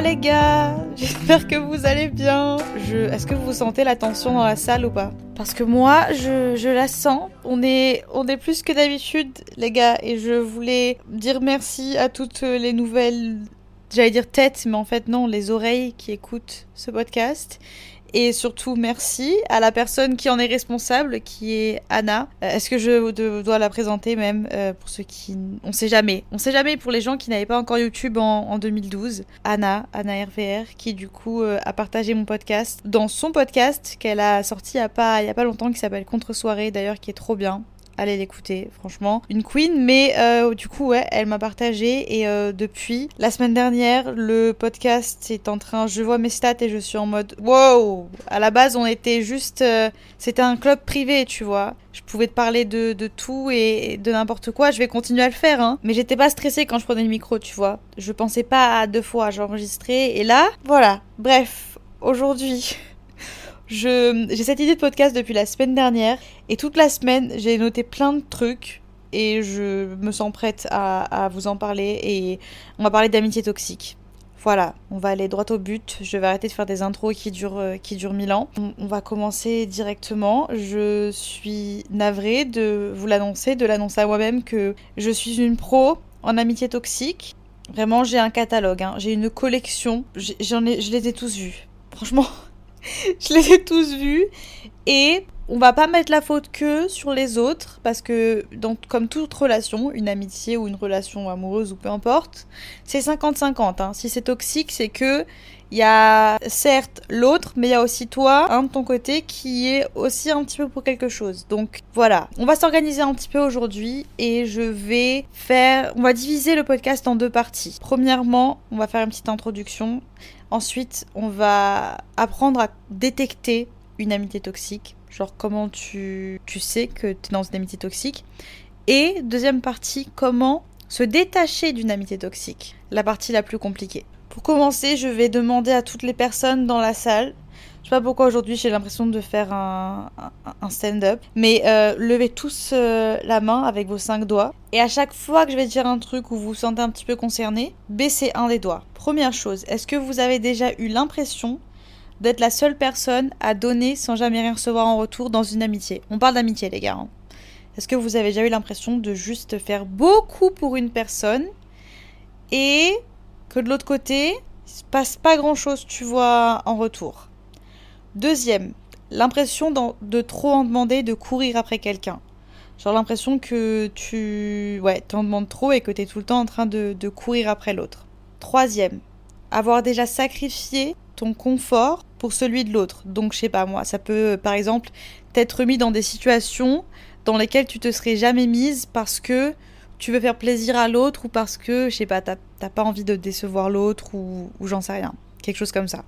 les gars, j'espère que vous allez bien. Est-ce que vous sentez la tension dans la salle ou pas? Parce que moi, je, je la sens. On est, on est plus que d'habitude, les gars, et je voulais dire merci à toutes les nouvelles, j'allais dire têtes, mais en fait non, les oreilles qui écoutent ce podcast. Et surtout, merci à la personne qui en est responsable, qui est Anna. Euh, Est-ce que je dois la présenter même euh, pour ceux qui... On sait jamais. On sait jamais pour les gens qui n'avaient pas encore YouTube en, en 2012. Anna, Anna RVR, qui du coup euh, a partagé mon podcast dans son podcast qu'elle a sorti il y a pas, il y a pas longtemps, qui s'appelle Contre-soirée d'ailleurs, qui est trop bien. Allez l'écouter, franchement. Une queen, mais euh, du coup, ouais, elle m'a partagé. Et euh, depuis la semaine dernière, le podcast est en train. Je vois mes stats et je suis en mode wow À la base, on était juste. euh, C'était un club privé, tu vois. Je pouvais te parler de, de tout et de n'importe quoi. Je vais continuer à le faire, hein. Mais j'étais pas stressée quand je prenais le micro, tu vois. Je pensais pas à deux fois, j'enregistrais. Et là, voilà. Bref, aujourd'hui. J'ai cette idée de podcast depuis la semaine dernière et toute la semaine j'ai noté plein de trucs et je me sens prête à, vous en parler et on va parler d'amitié toxique. Voilà, on va aller droit au but. Je vais arrêter de faire des intros qui durent, euh, qui durent mille ans. On, va commencer directement. Je suis navrée de vous l'annoncer, de l'annoncer à moi-même que je suis une pro en amitié toxique. Vraiment, j'ai un catalogue, hein. j'ai une collection. J'en ai, je les ai tous vus. Franchement, je les ai tous vus. Et on va pas mettre la faute que sur les autres, parce que comme toute relation, une amitié ou une relation amoureuse ou peu importe, c'est 50-50. hein. Si c'est toxique, c'est que il y a certes l'autre, mais il y a aussi toi, un de ton côté, qui est aussi un petit peu pour quelque chose. Donc voilà, on va s'organiser un petit peu aujourd'hui et je vais faire, on va diviser le podcast en deux parties. Premièrement, on va faire une petite introduction. Ensuite, on va apprendre à détecter une amitié toxique. Genre comment tu, sais que tu es dans une amitié toxique. Et deuxième partie, comment se détacher d'une amitié toxique. La partie la plus compliquée. Pour commencer, je vais demander à toutes les personnes dans la salle. Je sais pas pourquoi aujourd'hui j'ai l'impression de faire un, stand-up. Mais euh, levez tous euh, la main avec vos cinq doigts. Et à chaque fois que je vais dire un truc où vous vous sentez un petit peu concerné, baissez un des doigts. Première chose, est-ce que vous avez déjà eu l'impression d'être la seule personne à donner sans jamais rien recevoir en retour dans une amitié? On parle d'amitié les gars. hein. Est-ce que vous avez déjà eu l'impression de juste faire beaucoup pour une personne et que de l'autre côté, il se passe pas grand-chose, tu vois, en retour? Deuxième, l'impression de trop en demander, de courir après quelqu'un. Genre l'impression que tu ouais, t'en demandes trop et que t'es tout le temps en train de, courir après l'autre. Troisième, avoir déjà sacrifié ton confort pour celui de l'autre. Donc je sais pas moi, ça peut par exemple t'être mis dans des situations dans lesquelles tu te serais jamais mise parce que tu veux faire plaisir à l'autre ou parce que, je sais pas, t'as t'as pas envie de décevoir l'autre ou, ou j'en sais rien. Quelque chose comme ça.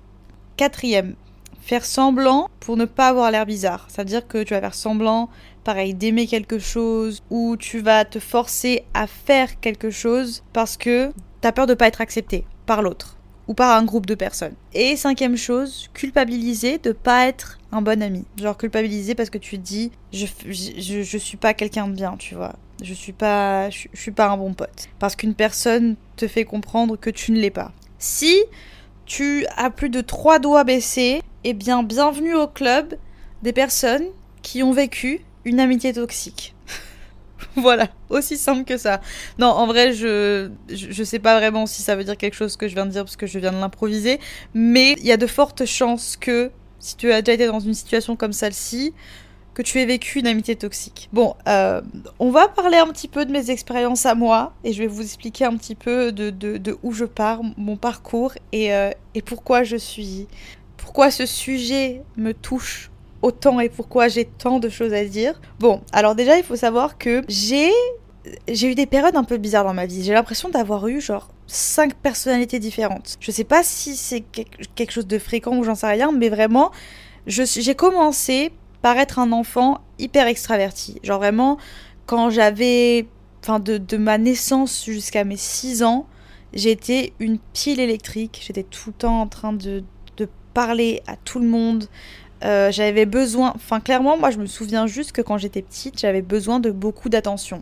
Quatrième, faire semblant pour ne pas avoir l'air bizarre. C'est-à-dire que tu vas faire semblant, pareil, d'aimer quelque chose ou tu vas te forcer à faire quelque chose parce que t'as peur de pas être accepté par l'autre ou par un groupe de personnes. Et cinquième chose, culpabiliser de pas être un bon ami. Genre culpabiliser parce que tu dis je, je, je suis pas quelqu'un de bien, tu vois. Je suis pas je, je suis pas un bon pote parce qu'une personne te fait comprendre que tu ne l'es pas. Si tu as plus de trois doigts baissés, eh bien bienvenue au club des personnes qui ont vécu une amitié toxique. voilà, aussi simple que ça. Non, en vrai, je, je, sais pas vraiment si ça veut dire quelque chose que je viens de dire parce que je viens de l'improviser, mais il y a de fortes chances que si tu as déjà été dans une situation comme celle-ci, que tu aies vécu une amitié toxique. Bon, euh, on va parler un petit peu de mes expériences à moi et je vais vous expliquer un petit peu de, de, où je pars, mon parcours et, euh, et pourquoi je suis. Pourquoi ce sujet me touche autant et pourquoi j'ai tant de choses à dire. Bon, alors déjà, il faut savoir que j'ai j'ai eu des périodes un peu bizarres dans ma vie. J'ai l'impression d'avoir eu genre cinq personnalités différentes. Je sais pas si c'est quelque chose de fréquent ou j'en sais rien, mais vraiment, j'ai commencé par être un enfant hyper extraverti. Genre vraiment, quand j'avais, enfin de, de ma naissance jusqu'à mes 6 ans, j'étais une pile électrique. J'étais tout le temps en train de, de parler à tout le monde. Euh, j'avais besoin, enfin clairement, moi je me souviens juste que quand j'étais petite, j'avais besoin de beaucoup d'attention.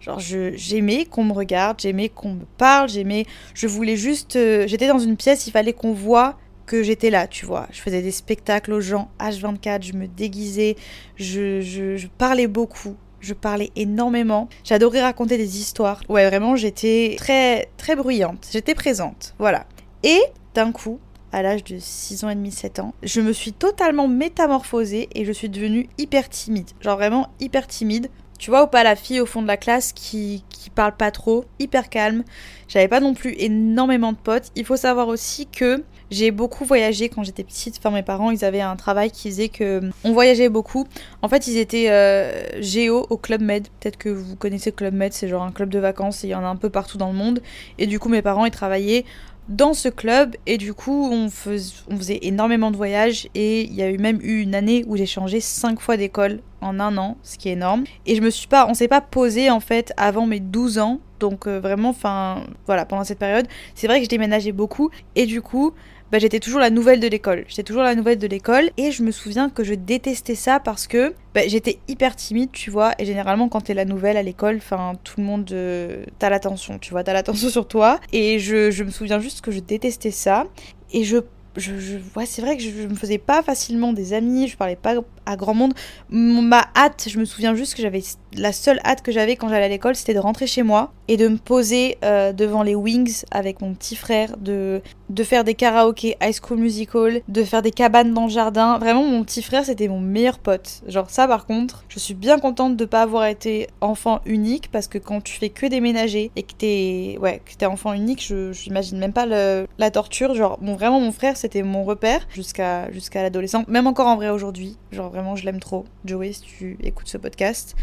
Genre, j'aimais qu'on me regarde, j'aimais qu'on me parle, j'aimais. Je voulais juste. Euh, j'étais dans une pièce, il fallait qu'on voit que j'étais là, tu vois. Je faisais des spectacles aux gens H24, je me déguisais, je, je, parlais beaucoup. Je parlais énormément. J'adorais raconter des histoires. Ouais, vraiment, j'étais très, très bruyante. J'étais présente. Voilà. Et d'un coup, à l'âge de 6 ans et demi, 7 ans, je me suis totalement métamorphosée et je suis devenue hyper timide. Genre vraiment hyper timide. Tu vois ou pas la fille au fond de la classe qui, qui parle pas trop, hyper calme. J'avais pas non plus énormément de potes. Il faut savoir aussi que j'ai beaucoup voyagé quand j'étais petite. Enfin, mes parents, ils avaient un travail qui faisait que on voyageait beaucoup. En fait, ils étaient euh, géo au Club Med. Peut-être que vous connaissez Club Med, c'est genre un club de vacances. Et il y en a un peu partout dans le monde. Et du coup, mes parents, ils travaillaient dans ce club et du coup on, faisait énormément de voyages et il y a eu même eu une année où j'ai changé 5 fois d'école en un an, ce qui est énorme. Et je me suis pas, on s'est pas posé en fait avant mes 12 ans, donc euh, vraiment, enfin voilà, pendant cette période, c'est vrai que je déménageais beaucoup et du coup bah, j'étais toujours la nouvelle de l'école. J'étais toujours la nouvelle de l'école et je me souviens que je détestais ça parce que bah, j'étais hyper timide, tu vois. Et généralement, quand t'es la nouvelle à l'école, enfin, tout le monde. Euh, t'as l'attention, tu vois, t'as l'attention sur toi. Et je, me souviens juste que je détestais ça. Et je je, je ouais, c'est vrai que je, je, me faisais pas facilement des amis, je parlais pas à grand monde. Ma hâte, je me souviens juste que j'avais la seule hâte que j'avais quand j'allais à l'école, c'était de rentrer chez moi et de me poser euh, devant les Wings avec mon petit frère, de, de faire des karaokés High School Musical, de faire des cabanes dans le jardin. Vraiment, mon petit frère, c'était mon meilleur pote. Genre ça, par contre, je suis bien contente de pas avoir été enfant unique parce que quand tu fais que déménager et que t'es ouais, que t'es enfant unique, je j'imagine même pas la torture. Genre, bon, vraiment, mon frère, c'était mon repère jusqu'à jusqu'à l'adolescence, même encore en vrai aujourd'hui. Genre vraiment, je l'aime trop. Joey, si tu écoutes ce podcast,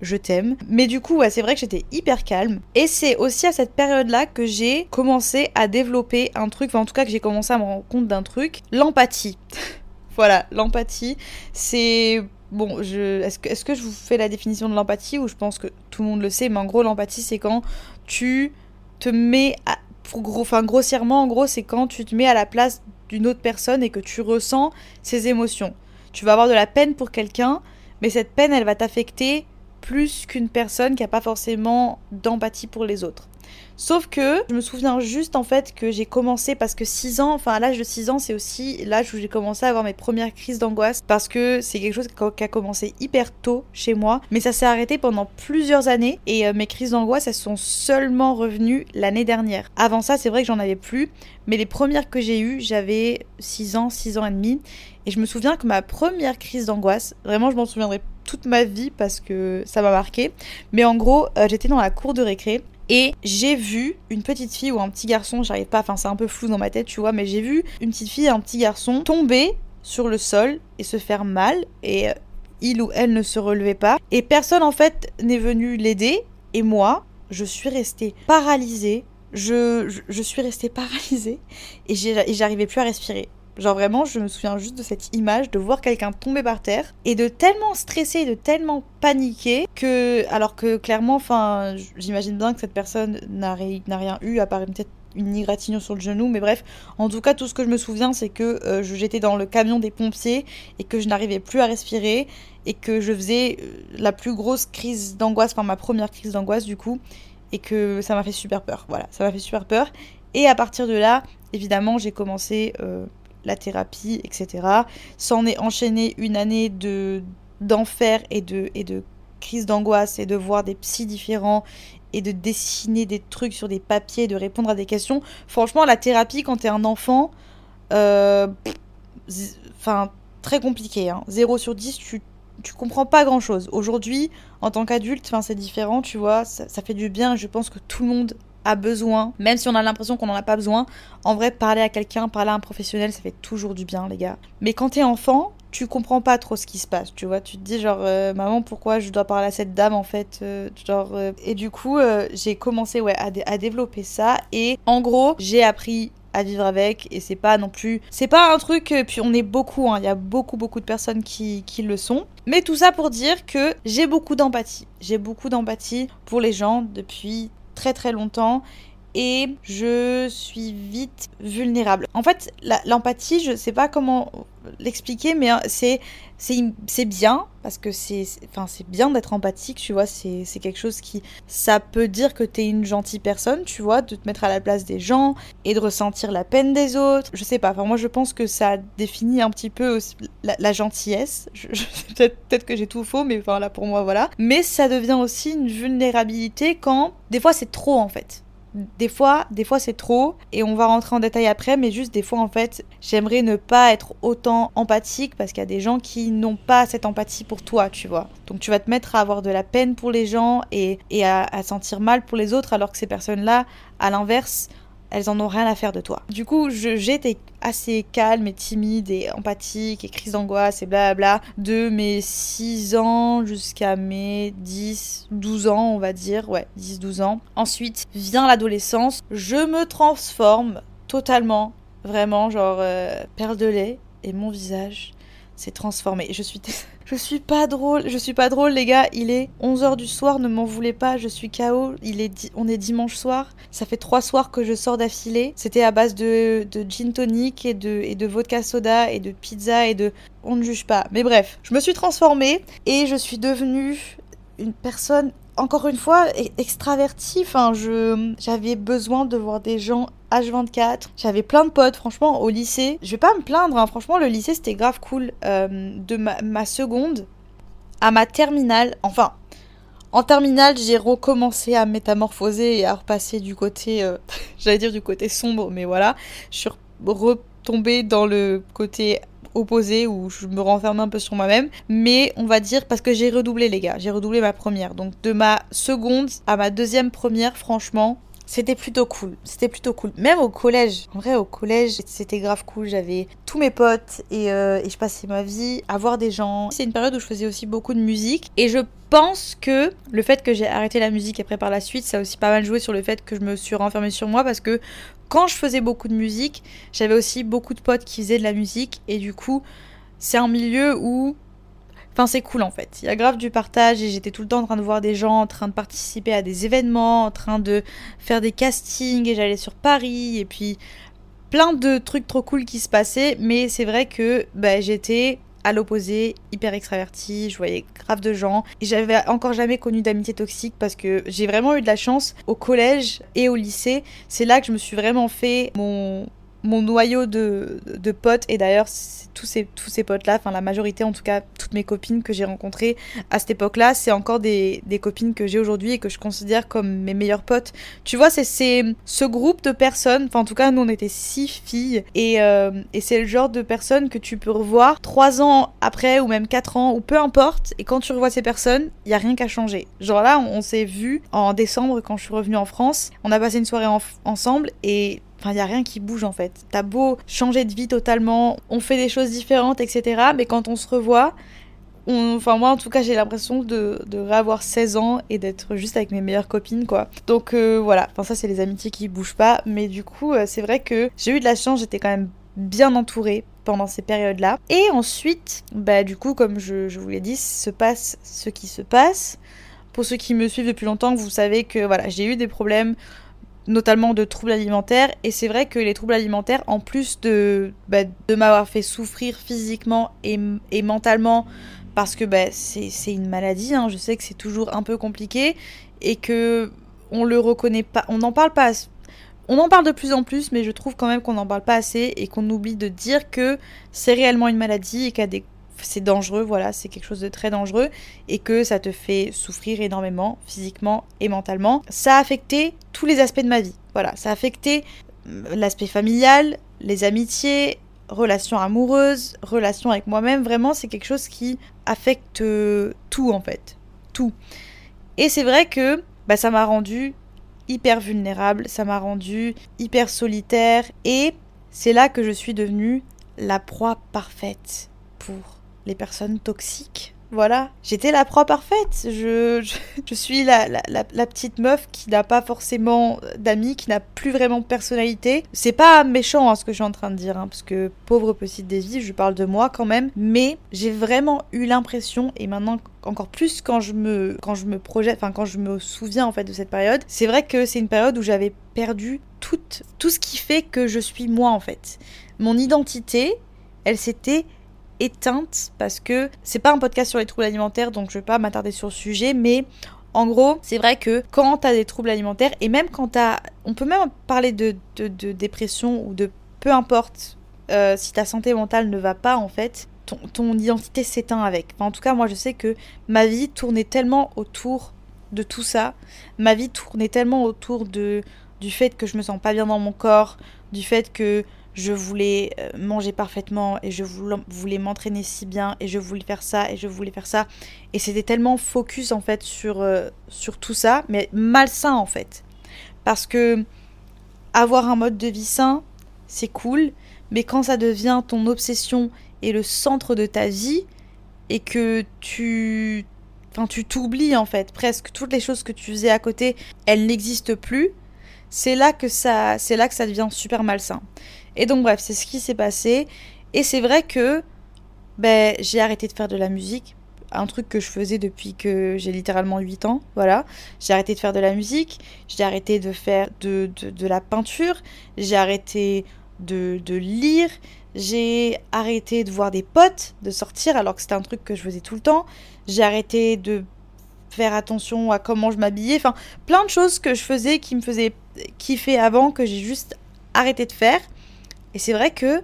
je t'aime. Mais du coup, c'est vrai que j'étais hyper calme. Et c'est aussi à cette période-là que j'ai commencé à développer un truc, enfin en tout cas que j'ai commencé à me rendre compte d'un truc, l'empathie. voilà, l'empathie, c'est... Bon, est-ce que, je vous fais la définition de l'empathie ou je pense que tout le monde le sait, mais en gros, l'empathie, c'est quand tu te mets à... Gros... Enfin, grossièrement, en gros, c'est quand tu te mets à la place d'une autre personne et que tu ressens ses émotions. Tu vas avoir de la peine pour quelqu'un, mais cette peine, elle va t'affecter plus qu'une personne qui n'a pas forcément d'empathie pour les autres. Sauf que je me souviens juste en fait que j'ai commencé parce que 6 ans, enfin à l'âge de 6 ans, c'est aussi l'âge où j'ai commencé à avoir mes premières crises d'angoisse parce que c'est quelque chose qui a commencé hyper tôt chez moi, mais ça s'est arrêté pendant plusieurs années et euh, mes crises d'angoisse elles sont seulement revenues l'année dernière. Avant ça, c'est vrai que j'en avais plus, mais les premières que j'ai eues, j'avais 6 ans, 6 ans et demi et je me souviens que ma première crise d'angoisse, vraiment je m'en souviendrai toute ma vie parce que ça m'a marqué, mais en gros, euh, j'étais dans la cour de récré et j'ai vu une petite fille ou un petit garçon, j'arrive pas, enfin c'est un peu flou dans ma tête, tu vois, mais j'ai vu une petite fille et un petit garçon tomber sur le sol et se faire mal et euh, il ou elle ne se relevait pas et personne en fait n'est venu l'aider et moi, je suis restée paralysée. Je, je, je suis restée paralysée et j'arrivais plus à respirer. Genre vraiment, je me souviens juste de cette image de voir quelqu'un tomber par terre et de tellement stresser, de tellement paniquer que, alors que clairement, enfin, j'imagine bien que cette personne n'a rien eu à part peut-être une égratignure sur le genou, mais bref, en tout cas, tout ce que je me souviens, c'est que euh, j'étais dans le camion des pompiers et que je n'arrivais plus à respirer et que je faisais euh, la plus grosse crise d'angoisse, enfin ma première crise d'angoisse du coup, et que ça m'a fait super peur. Voilà, ça m'a fait super peur. Et à partir de là, évidemment, j'ai commencé euh, la thérapie, etc. S'en est enchaîné une année de d'enfer et de, et de crise d'angoisse et de voir des psys différents et de dessiner des trucs sur des papiers, de répondre à des questions. Franchement, la thérapie quand t'es un enfant, euh, très compliqué. Hein. 0 sur 10, tu, tu comprends pas grand chose. Aujourd'hui, en tant qu'adulte, c'est différent, tu vois, ça, ça fait du bien. Je pense que tout le monde a besoin, même si on a l'impression qu'on n'en a pas besoin, en vrai, parler à quelqu'un, parler à un professionnel, ça fait toujours du bien, les gars. Mais quand t'es enfant, tu comprends pas trop ce qui se passe, tu vois. Tu te dis genre, euh, maman, pourquoi je dois parler à cette dame en fait euh, Genre, euh, et du coup, j'ai commencé ouais, à, développer ça. Et en gros, j'ai appris à vivre avec et c'est pas non plus c'est pas un truc puis on est beaucoup hein. il y a beaucoup beaucoup de personnes qui, qui le sont mais tout ça pour dire que j'ai beaucoup d'empathie j'ai beaucoup d'empathie pour les gens depuis très très longtemps et je suis vite vulnérable. En fait, l'empathie, je sais pas comment l'expliquer, mais hein, c'est bien parce que c'est enfin bien d'être empathique, tu vois. C'est quelque chose qui ça peut dire que t'es une gentille personne, tu vois, de te mettre à la place des gens et de ressentir la peine des autres. Je sais pas. Enfin moi je pense que ça définit un petit peu la, gentillesse. peut-être que j'ai tout faux, mais enfin là pour moi voilà. Mais ça devient aussi une vulnérabilité quand des fois c'est trop en fait des fois, des fois c'est trop et on va rentrer en détail après, mais juste des fois en fait, j'aimerais ne pas être autant empathique parce qu'il y a des gens qui n'ont pas cette empathie pour toi, tu vois. Donc tu vas te mettre à avoir de la peine pour les gens et, à, à sentir mal pour les autres alors que ces personnes-là, à l'inverse, elles en ont rien à faire de toi. Du coup, j'étais assez calme et timide et empathique et crise d'angoisse et blablabla de mes 6 ans jusqu'à mes 10, 12 ans, on va dire. Ouais, 10, 12 ans. Ensuite vient l'adolescence. Je me transforme totalement, vraiment, genre euh, perle de lait et mon visage s'est transformé. Je suis je suis pas drôle, je suis pas drôle les gars, il est 11h du soir, ne m'en voulez pas, je suis KO, il est on est dimanche soir, ça fait trois soirs que je sors d'affilée, c'était à base de, de gin tonic et de, et de vodka soda et de pizza et de... On ne juge pas, mais bref, je me suis transformée et je suis devenue une personne encore une fois e-, extravertie. Enfin, je j'avais besoin de voir des gens H24. J'avais plein de potes, franchement, au lycée. Je vais pas me plaindre, hein. franchement, le lycée c'était grave cool. Euh, de ma, seconde à ma terminale, enfin, en terminale, j'ai recommencé à métamorphoser et à repasser du côté, euh, j'allais dire du côté sombre, mais voilà, je suis retombée dans le côté opposé où je me renferme un peu sur moi-même. Mais on va dire parce que j'ai redoublé les gars, j'ai redoublé ma première. Donc de ma seconde à ma deuxième première, franchement, c'était plutôt cool. C'était plutôt cool. Même au collège. En vrai, au collège, c'était grave cool. J'avais tous mes potes et, euh, et, je passais ma vie à voir des gens. C'est une période où je faisais aussi beaucoup de musique. Et je pense que le fait que j'ai arrêté la musique après par la suite, ça a aussi pas mal joué sur le fait que je me suis renfermée sur moi parce que quand je faisais beaucoup de musique, j'avais aussi beaucoup de potes qui faisaient de la musique. Et du coup, c'est un milieu où Enfin, c'est cool en fait. Il y a grave du partage et j'étais tout le temps en train de voir des gens en train de participer à des événements, en train de faire des castings et j'allais sur Paris et puis plein de trucs trop cool qui se passaient. Mais c'est vrai que bah, j'étais à l'opposé, hyper extravertie, je voyais grave de gens. J'avais encore jamais connu d'amitié toxique parce que j'ai vraiment eu de la chance au collège et au lycée. C'est là que je me suis vraiment fait mon, mon noyau de, de potes, et d'ailleurs, tous ces, tous ces potes-là, enfin la majorité en tout cas, toutes mes copines que j'ai rencontrées à cette époque-là, c'est encore des, des, copines que j'ai aujourd'hui et que je considère comme mes meilleures potes. Tu vois, c'est ce groupe de personnes, enfin en tout cas, nous on était six filles, et, euh, et c'est le genre de personnes que tu peux revoir trois ans après, ou même quatre ans, ou peu importe, et quand tu revois ces personnes, il y a rien qu'à changer. Genre là, on, s'est vu en décembre quand je suis revenue en France, on a passé une soirée ensemble, et Enfin, il n'y a rien qui bouge en fait. T'as beau changer de vie totalement, on fait des choses différentes, etc. Mais quand on se revoit, enfin moi en tout cas j'ai l'impression de, réavoir 16 ans et d'être juste avec mes meilleures copines quoi. Donc euh, voilà, enfin ça c'est les amitiés qui bougent pas. Mais du coup euh, c'est vrai que j'ai eu de la chance, j'étais quand même bien entourée pendant ces périodes-là. Et ensuite, bah du coup comme je, je vous l'ai dit, se passe ce qui se passe. Pour ceux qui me suivent depuis longtemps, vous savez que voilà, j'ai eu des problèmes notamment de troubles alimentaires. Et c'est vrai que les troubles alimentaires, en plus de, bah, de m'avoir fait souffrir physiquement et, mentalement, parce que bah, c'est une maladie, hein, je sais que c'est toujours un peu compliqué et que on le reconnaît pas, on n'en parle pas. On en parle de plus en plus, mais je trouve quand même qu'on n'en parle pas assez et qu'on oublie de dire que c'est réellement une maladie et qu'il y a des c'est dangereux, voilà, c'est quelque chose de très dangereux et que ça te fait souffrir énormément physiquement et mentalement. Ça a affecté tous les aspects de ma vie. Voilà, ça a affecté euh, l'aspect familial, les amitiés, relations amoureuses, relations avec moi-même. Vraiment, c'est quelque chose qui affecte euh, tout en fait. Tout. Et c'est vrai que bah, ça m'a rendu hyper vulnérable, ça m'a rendu hyper solitaire et c'est là que je suis devenue la proie parfaite pour les personnes toxiques. Voilà, j'étais la proie parfaite. Je, je, suis la, la, la, petite meuf qui n'a pas forcément d'amis, qui n'a plus vraiment de personnalité. C'est pas méchant hein, ce que je suis en train de dire, hein, parce que pauvre petite Daisy, je parle de moi quand même. Mais j'ai vraiment eu l'impression, et maintenant encore plus quand je me, quand je me projette, enfin quand je me souviens en fait de cette période, c'est vrai que c'est une période où j'avais perdu tout, tout ce qui fait que je suis moi en fait. Mon identité, elle s'était éteinte parce que c'est pas un podcast sur les troubles alimentaires donc je vais pas m'attarder sur le sujet mais en gros, c'est vrai que quand t'as des troubles alimentaires et même quand t'as. On peut même parler de, de, dépression ou de peu importe euh, si ta santé mentale ne va pas en fait, ton, ton identité s'éteint avec. en tout cas, moi je sais que ma vie tournait tellement autour de tout ça. Ma vie tournait tellement autour de, du fait que je me sens pas bien dans mon corps, du fait que je voulais euh, manger parfaitement et je voulais m'entraîner si bien et je voulais faire ça et je voulais faire ça. Et c'était tellement focus en fait sur, euh, sur tout ça, mais malsain en fait. Parce que avoir un mode de vie sain, c'est cool, mais quand ça devient ton obsession et le centre de ta vie et que tu enfin tu t'oublies en fait presque toutes les choses que tu faisais à côté elles n'existent plus c'est là que ça c'est là que ça devient super malsain et donc bref, c'est ce qui s'est passé. Et c'est vrai que ben, j'ai arrêté de faire de la musique. Un truc que je faisais depuis que j'ai littéralement 8 ans. Voilà. J'ai arrêté de faire de la musique. J'ai arrêté de faire de, de, la peinture. J'ai arrêté de, de lire. J'ai arrêté de voir des potes, de sortir alors que c'était un truc que je faisais tout le temps. J'ai arrêté de faire attention à comment je m'habillais. Enfin, plein de choses que je faisais qui me faisaient kiffer avant que j'ai juste arrêté de faire. Et c'est vrai que,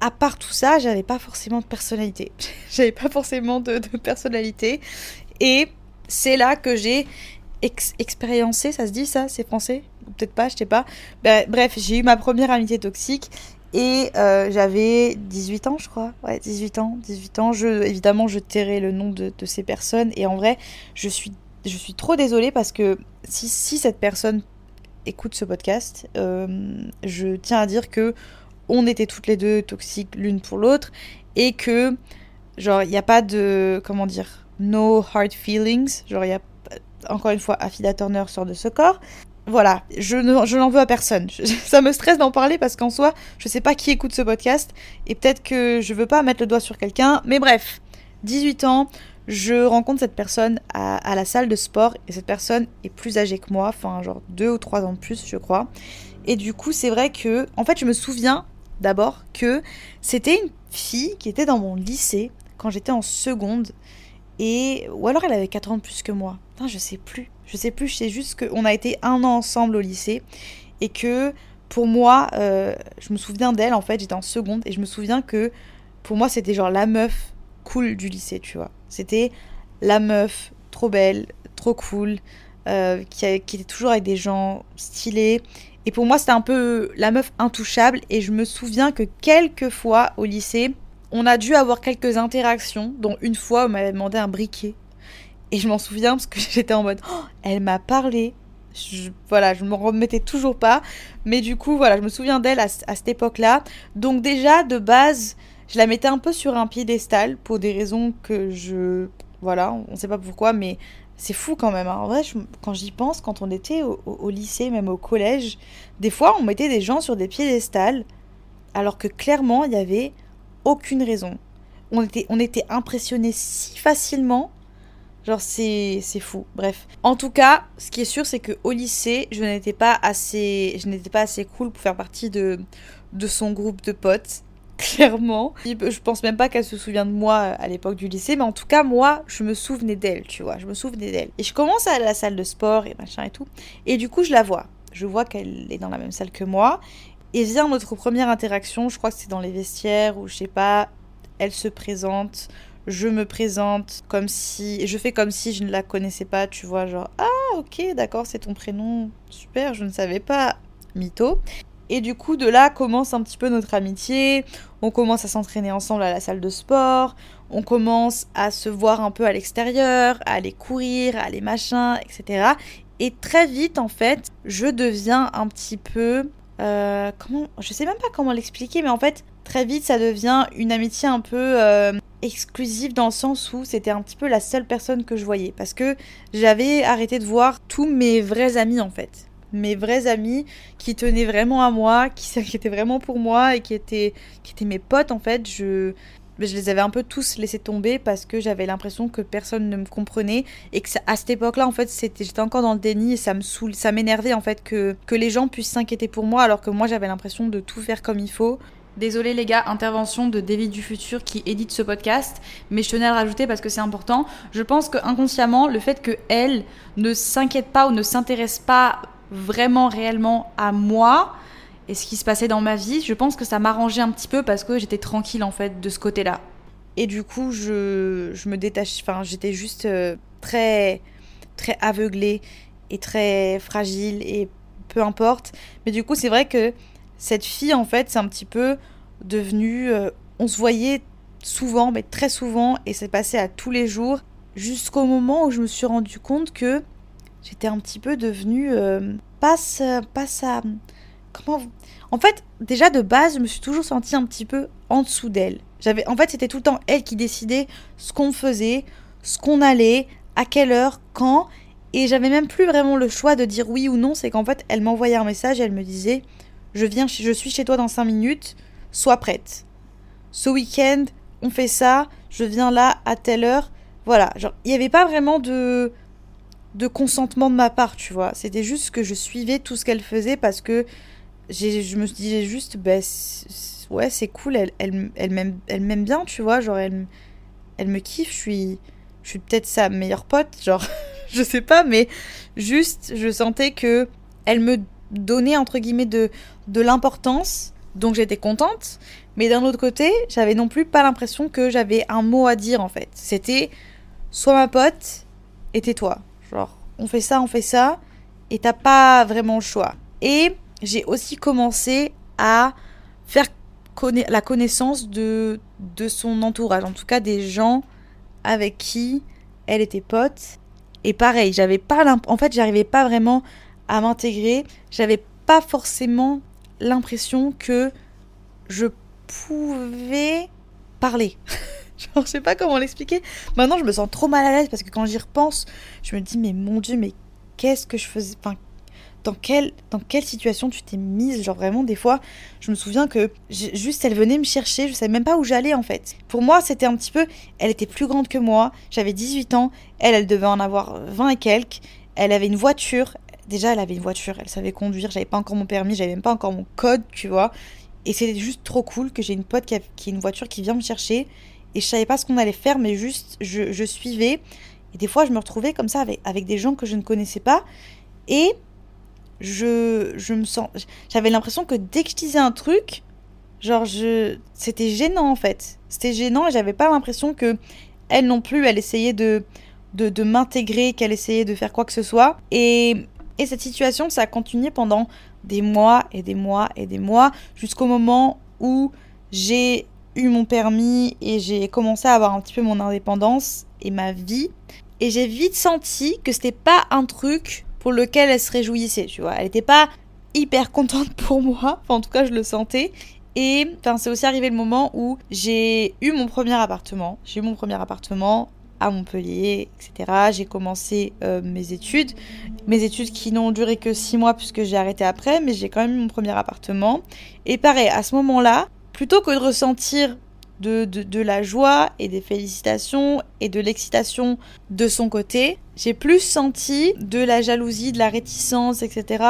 à part tout ça, j'avais pas forcément de personnalité. j'avais pas forcément de, personnalité. Et c'est là que j'ai expériencé, ça se dit ça, c'est français? Peut-être pas, je sais pas. Ben, bref, j'ai eu ma première amitié toxique et euh, j'avais 18 ans, je crois. Ouais, 18 ans. 18 ans. Je, évidemment, je tairai le nom de, ces personnes. Et en vrai, je suis, je suis trop désolée parce que si cette personne écoute ce podcast, euh, je tiens à dire que on était toutes les deux toxiques l'une pour l'autre et que genre il n'y a pas de comment dire no hard feelings, genre il y a encore une fois Affida Turner sort de ce corps. Voilà, je n'en veux à personne. ça me stresse d'en parler parce qu'en soi, je sais pas qui écoute ce podcast et peut-être que je veux pas mettre le doigt sur quelqu'un, mais bref, 18 ans, je rencontre cette personne à, la salle de sport et cette personne est plus âgée que moi, enfin genre deux ou trois ans de plus je crois. Et du coup c'est vrai que, en fait je me souviens d'abord que c'était une fille qui était dans mon lycée quand j'étais en seconde et ou alors elle avait 4 ans de plus que moi. Je sais plus, je sais plus, je sais juste qu'on a été un an ensemble au lycée et que pour moi, euh, je me souviens d'elle en fait, j'étais en seconde et je me souviens que pour moi c'était genre la meuf cool du lycée, tu vois. C'était la meuf trop belle, trop cool, euh, qui, était toujours avec des gens stylés. Et pour moi, c'était un peu la meuf intouchable. Et je me souviens que quelques fois au lycée, on a dû avoir quelques interactions, dont une fois, on m'avait demandé un briquet. Et je m'en souviens parce que j'étais en mode, oh, elle m'a parlé. Je, voilà, je me remettais toujours pas. Mais du coup, voilà, je me souviens d'elle à, cette époque-là. Donc déjà, de base, je la mettais un peu sur un piédestal pour des raisons que je... Voilà, on ne sait pas pourquoi, mais c'est fou quand même. Hein. En vrai, quand j'y pense, quand on était au, lycée, même au collège, des fois, on mettait des gens sur des piédestals, alors que clairement, il n'y avait aucune raison. On était, on était impressionnés si facilement. Genre, c'est, c'est fou. Bref. En tout cas, ce qui est sûr, c'est que au lycée, je n'étais pas assez, je n'étais pas assez cool pour faire partie de, de son groupe de potes clairement. Je pense même pas qu'elle se souvient de moi à l'époque du lycée, mais en tout cas, moi, je me souvenais d'elle, tu vois. Je me souvenais d'elle. Et je commence à aller à la salle de sport et machin et tout. Et du coup, je la vois. Je vois qu'elle est dans la même salle que moi. Et vient notre première interaction, je crois que c'est dans les vestiaires ou je sais pas, elle se présente, je me présente comme si. Je fais comme si je ne la connaissais pas, tu vois, genre Ah, ok, d'accord, c'est ton prénom, super, je ne savais pas, mytho. Et du coup, de là commence un petit peu notre amitié. On commence à s'entraîner ensemble à la salle de sport. On commence à se voir un peu à l'extérieur, à aller courir, à aller machin, etc. Et très vite, en fait, je deviens un petit peu. Euh, comment Je sais même pas comment l'expliquer, mais en fait, très vite, ça devient une amitié un peu. Euh, exclusive dans le sens où c'était un petit peu la seule personne que je voyais. Parce que j'avais arrêté de voir tous mes vrais amis en fait. Mes vrais amis qui tenaient vraiment à moi, qui s'inquiétaient vraiment pour moi et qui étaient, qui étaient mes potes en fait. Je, je les avais un peu tous laissés tomber parce que j'avais l'impression que personne ne me comprenait et que à cette époque-là en fait c'était j'étais encore dans le déni et ça me saoule, ça m'énervait en fait que que les gens puissent s'inquiéter pour moi alors que moi j'avais l'impression de tout faire comme il faut. Désolé les gars, intervention de David du futur qui édite ce podcast, mais je tenais à le rajouter parce que c'est important. Je pense que inconsciemment, le fait que elle ne s'inquiète pas ou ne s'intéresse pas vraiment réellement à moi et ce qui se passait dans ma vie, je pense que ça m'arrangeait un petit peu parce que j'étais tranquille en fait de ce côté-là. Et du coup, je, je me détache, enfin j'étais juste euh, très très aveuglée et très fragile et peu importe. Mais du coup, c'est vrai que cette fille, en fait, c'est un petit peu devenu. Euh, on se voyait souvent, mais très souvent, et c'est passé à tous les jours, jusqu'au moment où je me suis rendu compte que j'étais un petit peu devenue. Euh, pas, pas ça. Comment. En fait, déjà de base, je me suis toujours sentie un petit peu en dessous d'elle. J'avais, en fait, c'était tout le temps elle qui décidait ce qu'on faisait, ce qu'on allait, à quelle heure, quand. Et j'avais même plus vraiment le choix de dire oui ou non. C'est qu'en fait, elle m'envoyait un message et elle me disait je viens, je suis chez toi dans 5 minutes, sois prête. Ce week-end, on fait ça, je viens là à telle heure. Voilà, genre, il n'y avait pas vraiment de, de consentement de ma part, tu vois. C'était juste que je suivais tout ce qu'elle faisait parce que je me disais juste, ben, ouais, c'est cool, elle, elle, elle m'aime bien, tu vois. Genre, elle, elle me kiffe, je suis, je suis peut-être sa meilleure pote, genre, je sais pas, mais juste, je sentais que elle me donnait, entre guillemets, de, de l'importance, donc j'étais contente. Mais d'un autre côté, j'avais non plus pas l'impression que j'avais un mot à dire en fait. C'était soit ma pote et tais-toi. Genre, on fait ça, on fait ça, et t'as pas vraiment le choix. Et j'ai aussi commencé à faire la connaissance de, de son entourage, en tout cas des gens avec qui elle était pote. Et pareil, j'avais pas en fait, j'arrivais pas vraiment à m'intégrer. J'avais pas forcément l'impression que je pouvais parler. Genre, je sais pas comment l'expliquer. Maintenant, je me sens trop mal à l'aise parce que quand j'y repense, je me dis, mais mon Dieu, mais qu'est-ce que je faisais? Dans quelle, dans quelle situation tu t'es mise? Genre, vraiment, des fois, je me souviens que juste elle venait me chercher, je savais même pas où j'allais en fait. Pour moi, c'était un petit peu. Elle était plus grande que moi, j'avais 18 ans, elle, elle devait en avoir 20 et quelques. Elle avait une voiture, déjà elle avait une voiture, elle savait conduire, j'avais pas encore mon permis, j'avais même pas encore mon code, tu vois. Et c'était juste trop cool que j'ai une pote qui a, qui une voiture qui vient me chercher. Et je savais pas ce qu'on allait faire, mais juste je, suivais. Et des fois je me retrouvais comme ça avec, avec des gens que je ne connaissais pas. Et je, je me sens. J'avais l'impression que dès que je disais un truc, genre je. C'était gênant en fait. C'était gênant et j'avais pas l'impression que elle non plus, elle essayait de, de, de m'intégrer, qu'elle essayait de faire quoi que ce soit. Et et cette situation, ça a continué pendant des mois et des mois et des mois, jusqu'au moment où j'ai eu mon permis et j'ai commencé à avoir un petit peu mon indépendance et ma vie. Et j'ai vite senti que c'était pas un truc pour lequel elle se réjouissait, tu vois. Elle était pas hyper contente pour moi, enfin, en tout cas je le sentais. Et enfin, c'est aussi arrivé le moment où j'ai eu mon premier appartement. J'ai eu mon premier appartement à Montpellier, etc. J'ai commencé euh, mes études. Mes études qui n'ont duré que six mois puisque j'ai arrêté après, mais j'ai quand même eu mon premier appartement. Et pareil, à ce moment-là, plutôt que de ressentir de, de, la joie et des félicitations et de l'excitation de son côté, j'ai plus senti de la jalousie, de la réticence, etc.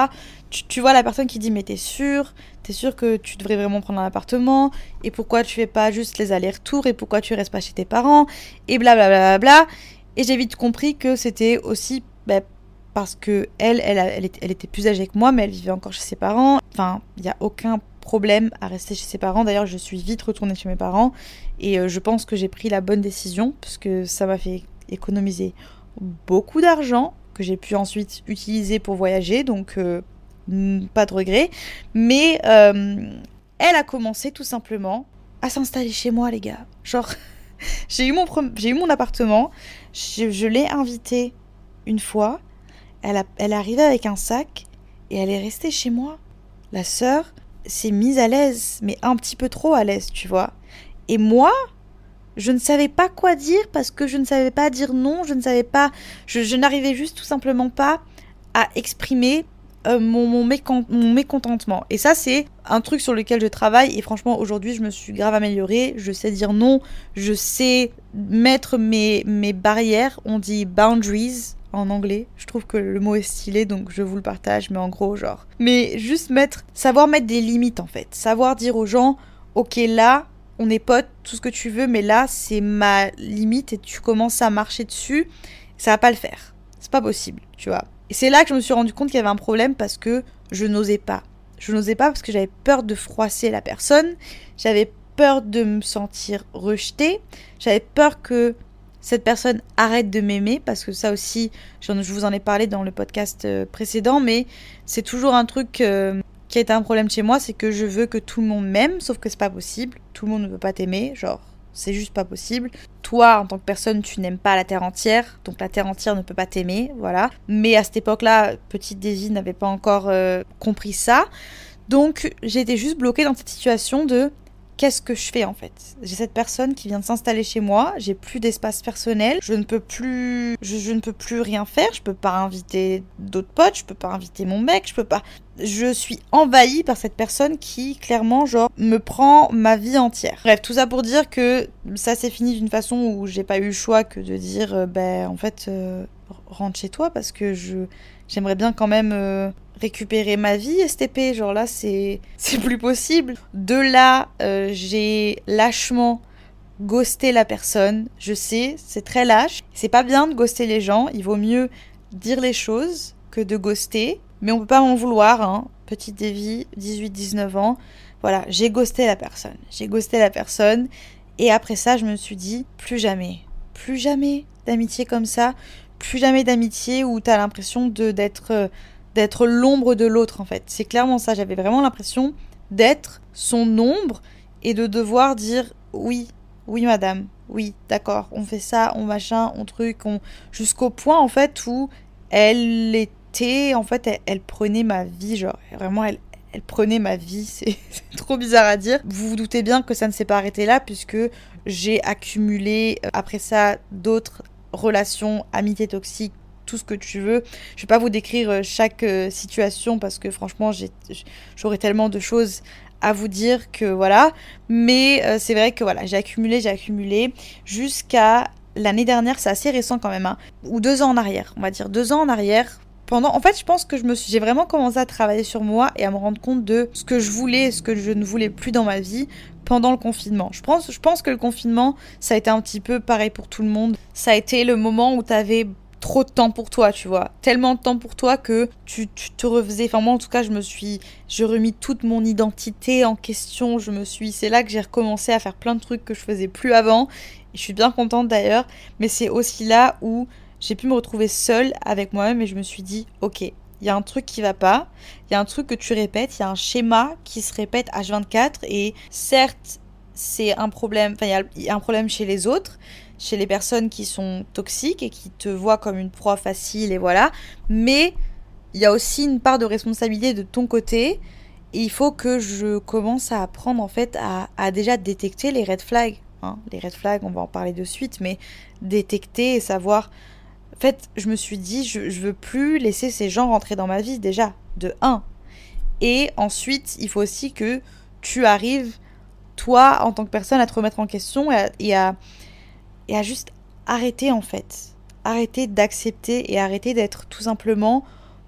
Tu, tu vois la personne qui dit mais t'es sûr T'es sûr que tu devrais vraiment prendre un appartement Et pourquoi tu fais pas juste les allers-retours Et pourquoi tu restes pas chez tes parents Et blablabla. Bla, bla, bla. Et j'ai vite compris que c'était aussi bah, parce que elle, elle, elle, était, plus âgée que moi, mais elle vivait encore chez ses parents. Enfin, il n'y a aucun problème à rester chez ses parents. D'ailleurs, je suis vite retournée chez mes parents. Et euh, je pense que j'ai pris la bonne décision, puisque ça m'a fait économiser beaucoup d'argent que j'ai pu ensuite utiliser pour voyager. Donc, euh, pas de regret. Mais euh, elle a commencé tout simplement à s'installer chez moi, les gars. Genre, j'ai eu, mon eu mon appartement, je, l'ai invitée une fois, elle, a, elle est arrivée avec un sac et elle est restée chez moi. La sœur s'est mise à l'aise, mais un petit peu trop à l'aise, tu vois. Et moi, Je ne savais pas quoi dire parce que je ne savais pas dire non, je ne savais pas, je, n'arrivais juste tout simplement pas à exprimer euh, mon, mécontentement. Et ça, c'est un truc sur lequel je travaille. Et franchement, aujourd'hui, je me suis grave améliorée. Je sais dire non. Je sais mettre mes, mes barrières. On dit boundaries en anglais. Je trouve que le mot est stylé, donc je vous le partage. Mais en gros, genre. Mais juste mettre. Savoir mettre des limites, en fait. Savoir dire aux gens, ok, là, on est potes, tout ce que tu veux, mais là, c'est ma limite et tu commences à marcher dessus. Ça va pas le faire. C'est pas possible, tu vois. Et c'est là que je me suis rendu compte qu'il y avait un problème parce que je n'osais pas. Je n'osais pas parce que j'avais peur de froisser la personne, j'avais peur de me sentir rejetée, j'avais peur que cette personne arrête de m'aimer parce que ça aussi, je vous en ai parlé dans le podcast euh, précédent, mais c'est toujours un truc euh, qui été un problème chez moi, c'est que je veux que tout le monde m'aime, sauf que c'est pas possible. Tout le monde ne peut pas t'aimer, genre c'est juste pas possible. Toi, en tant que personne, tu n'aimes pas la Terre entière, donc la Terre entière ne peut pas t'aimer, voilà. Mais à cette époque-là, petite Daisy n'avait pas encore euh, compris ça. Donc j'étais juste bloquée dans cette situation de qu'est-ce que je fais en fait? J'ai cette personne qui vient de s'installer chez moi, j'ai plus d'espace personnel, je ne peux plus je, ne peux plus rien faire, je peux pas inviter d'autres potes, je peux pas inviter mon mec, je peux pas je suis envahie par cette personne qui clairement genre me prend ma vie entière. Bref, tout ça pour dire que ça s'est fini d'une façon où j'ai pas eu le choix que de dire euh, ben en fait euh, rentre chez toi parce que je j'aimerais bien quand même euh, récupérer ma vie STP genre là c'est c'est plus possible. De là euh, j'ai lâchement ghosté la personne. Je sais c'est très lâche. C'est pas bien de ghoster les gens. Il vaut mieux dire les choses que de ghoster. Mais on peut pas m'en vouloir hein. petite Davy 18 19 ans. Voilà j'ai ghosté la personne. J'ai ghosté la personne. Et après ça je me suis dit plus jamais. Plus jamais d'amitié comme ça. Plus jamais d'amitié où t'as l'impression de d'être euh, d'être l'ombre de l'autre en fait. C'est clairement ça. J'avais vraiment l'impression d'être son ombre et de devoir dire oui, oui madame, oui, d'accord, on fait ça, on machin, on truc, on jusqu'au point en fait où elle était, en fait, elle, prenait ma vie, genre vraiment elle, elle prenait ma vie, c'est trop bizarre à dire. Vous vous doutez bien que ça ne s'est pas arrêté là puisque j'ai accumulé euh, après ça d'autres relations, amitiés toxiques, tout ce que tu veux. Je vais pas vous décrire euh, chaque euh, situation parce que franchement, j'aurais tellement de choses à vous dire que voilà. Mais euh, c'est vrai que voilà, j'ai accumulé, j'ai accumulé jusqu'à l'année dernière, c'est assez récent quand même, hein, ou deux ans en arrière, on va dire deux ans en arrière. Pendant, en fait, je pense que je me j'ai vraiment commencé à travailler sur moi et à me rendre compte de ce que je voulais, ce que je ne voulais plus dans ma vie pendant le confinement. Je pense, je pense que le confinement, ça a été un petit peu pareil pour tout le monde. Ça a été le moment où tu avais trop de temps pour toi, tu vois. Tellement de temps pour toi que tu, te refaisais. Enfin, moi, en tout cas, je me suis. J'ai remis toute mon identité en question. Je me suis. C'est là que j'ai recommencé à faire plein de trucs que je faisais plus avant. Et je suis bien contente d'ailleurs. Mais c'est aussi là où j'ai pu me retrouver seule avec moi-même et je me suis dit, ok, il y a un truc qui va pas, il y a un truc que tu répètes, il y a un schéma qui se répète H24 et certes c'est un problème, enfin il y, a un problème chez les autres, chez les personnes qui sont toxiques et qui te voient comme une proie facile et voilà, mais il y a aussi une part de responsabilité de ton côté et il faut que je commence à apprendre en fait à, déjà détecter les red flags. Hein. Les red flags, on va en parler de suite, mais détecter et savoir en fait, je me suis dit, je, je veux plus laisser ces gens rentrer dans ma vie, déjà, de 1. Et ensuite, il faut aussi que tu arrives, toi, en tant que personne, à te remettre en question et à, et à, juste arrêter, en fait. Arrêter d'accepter et arrêter d'être tout simplement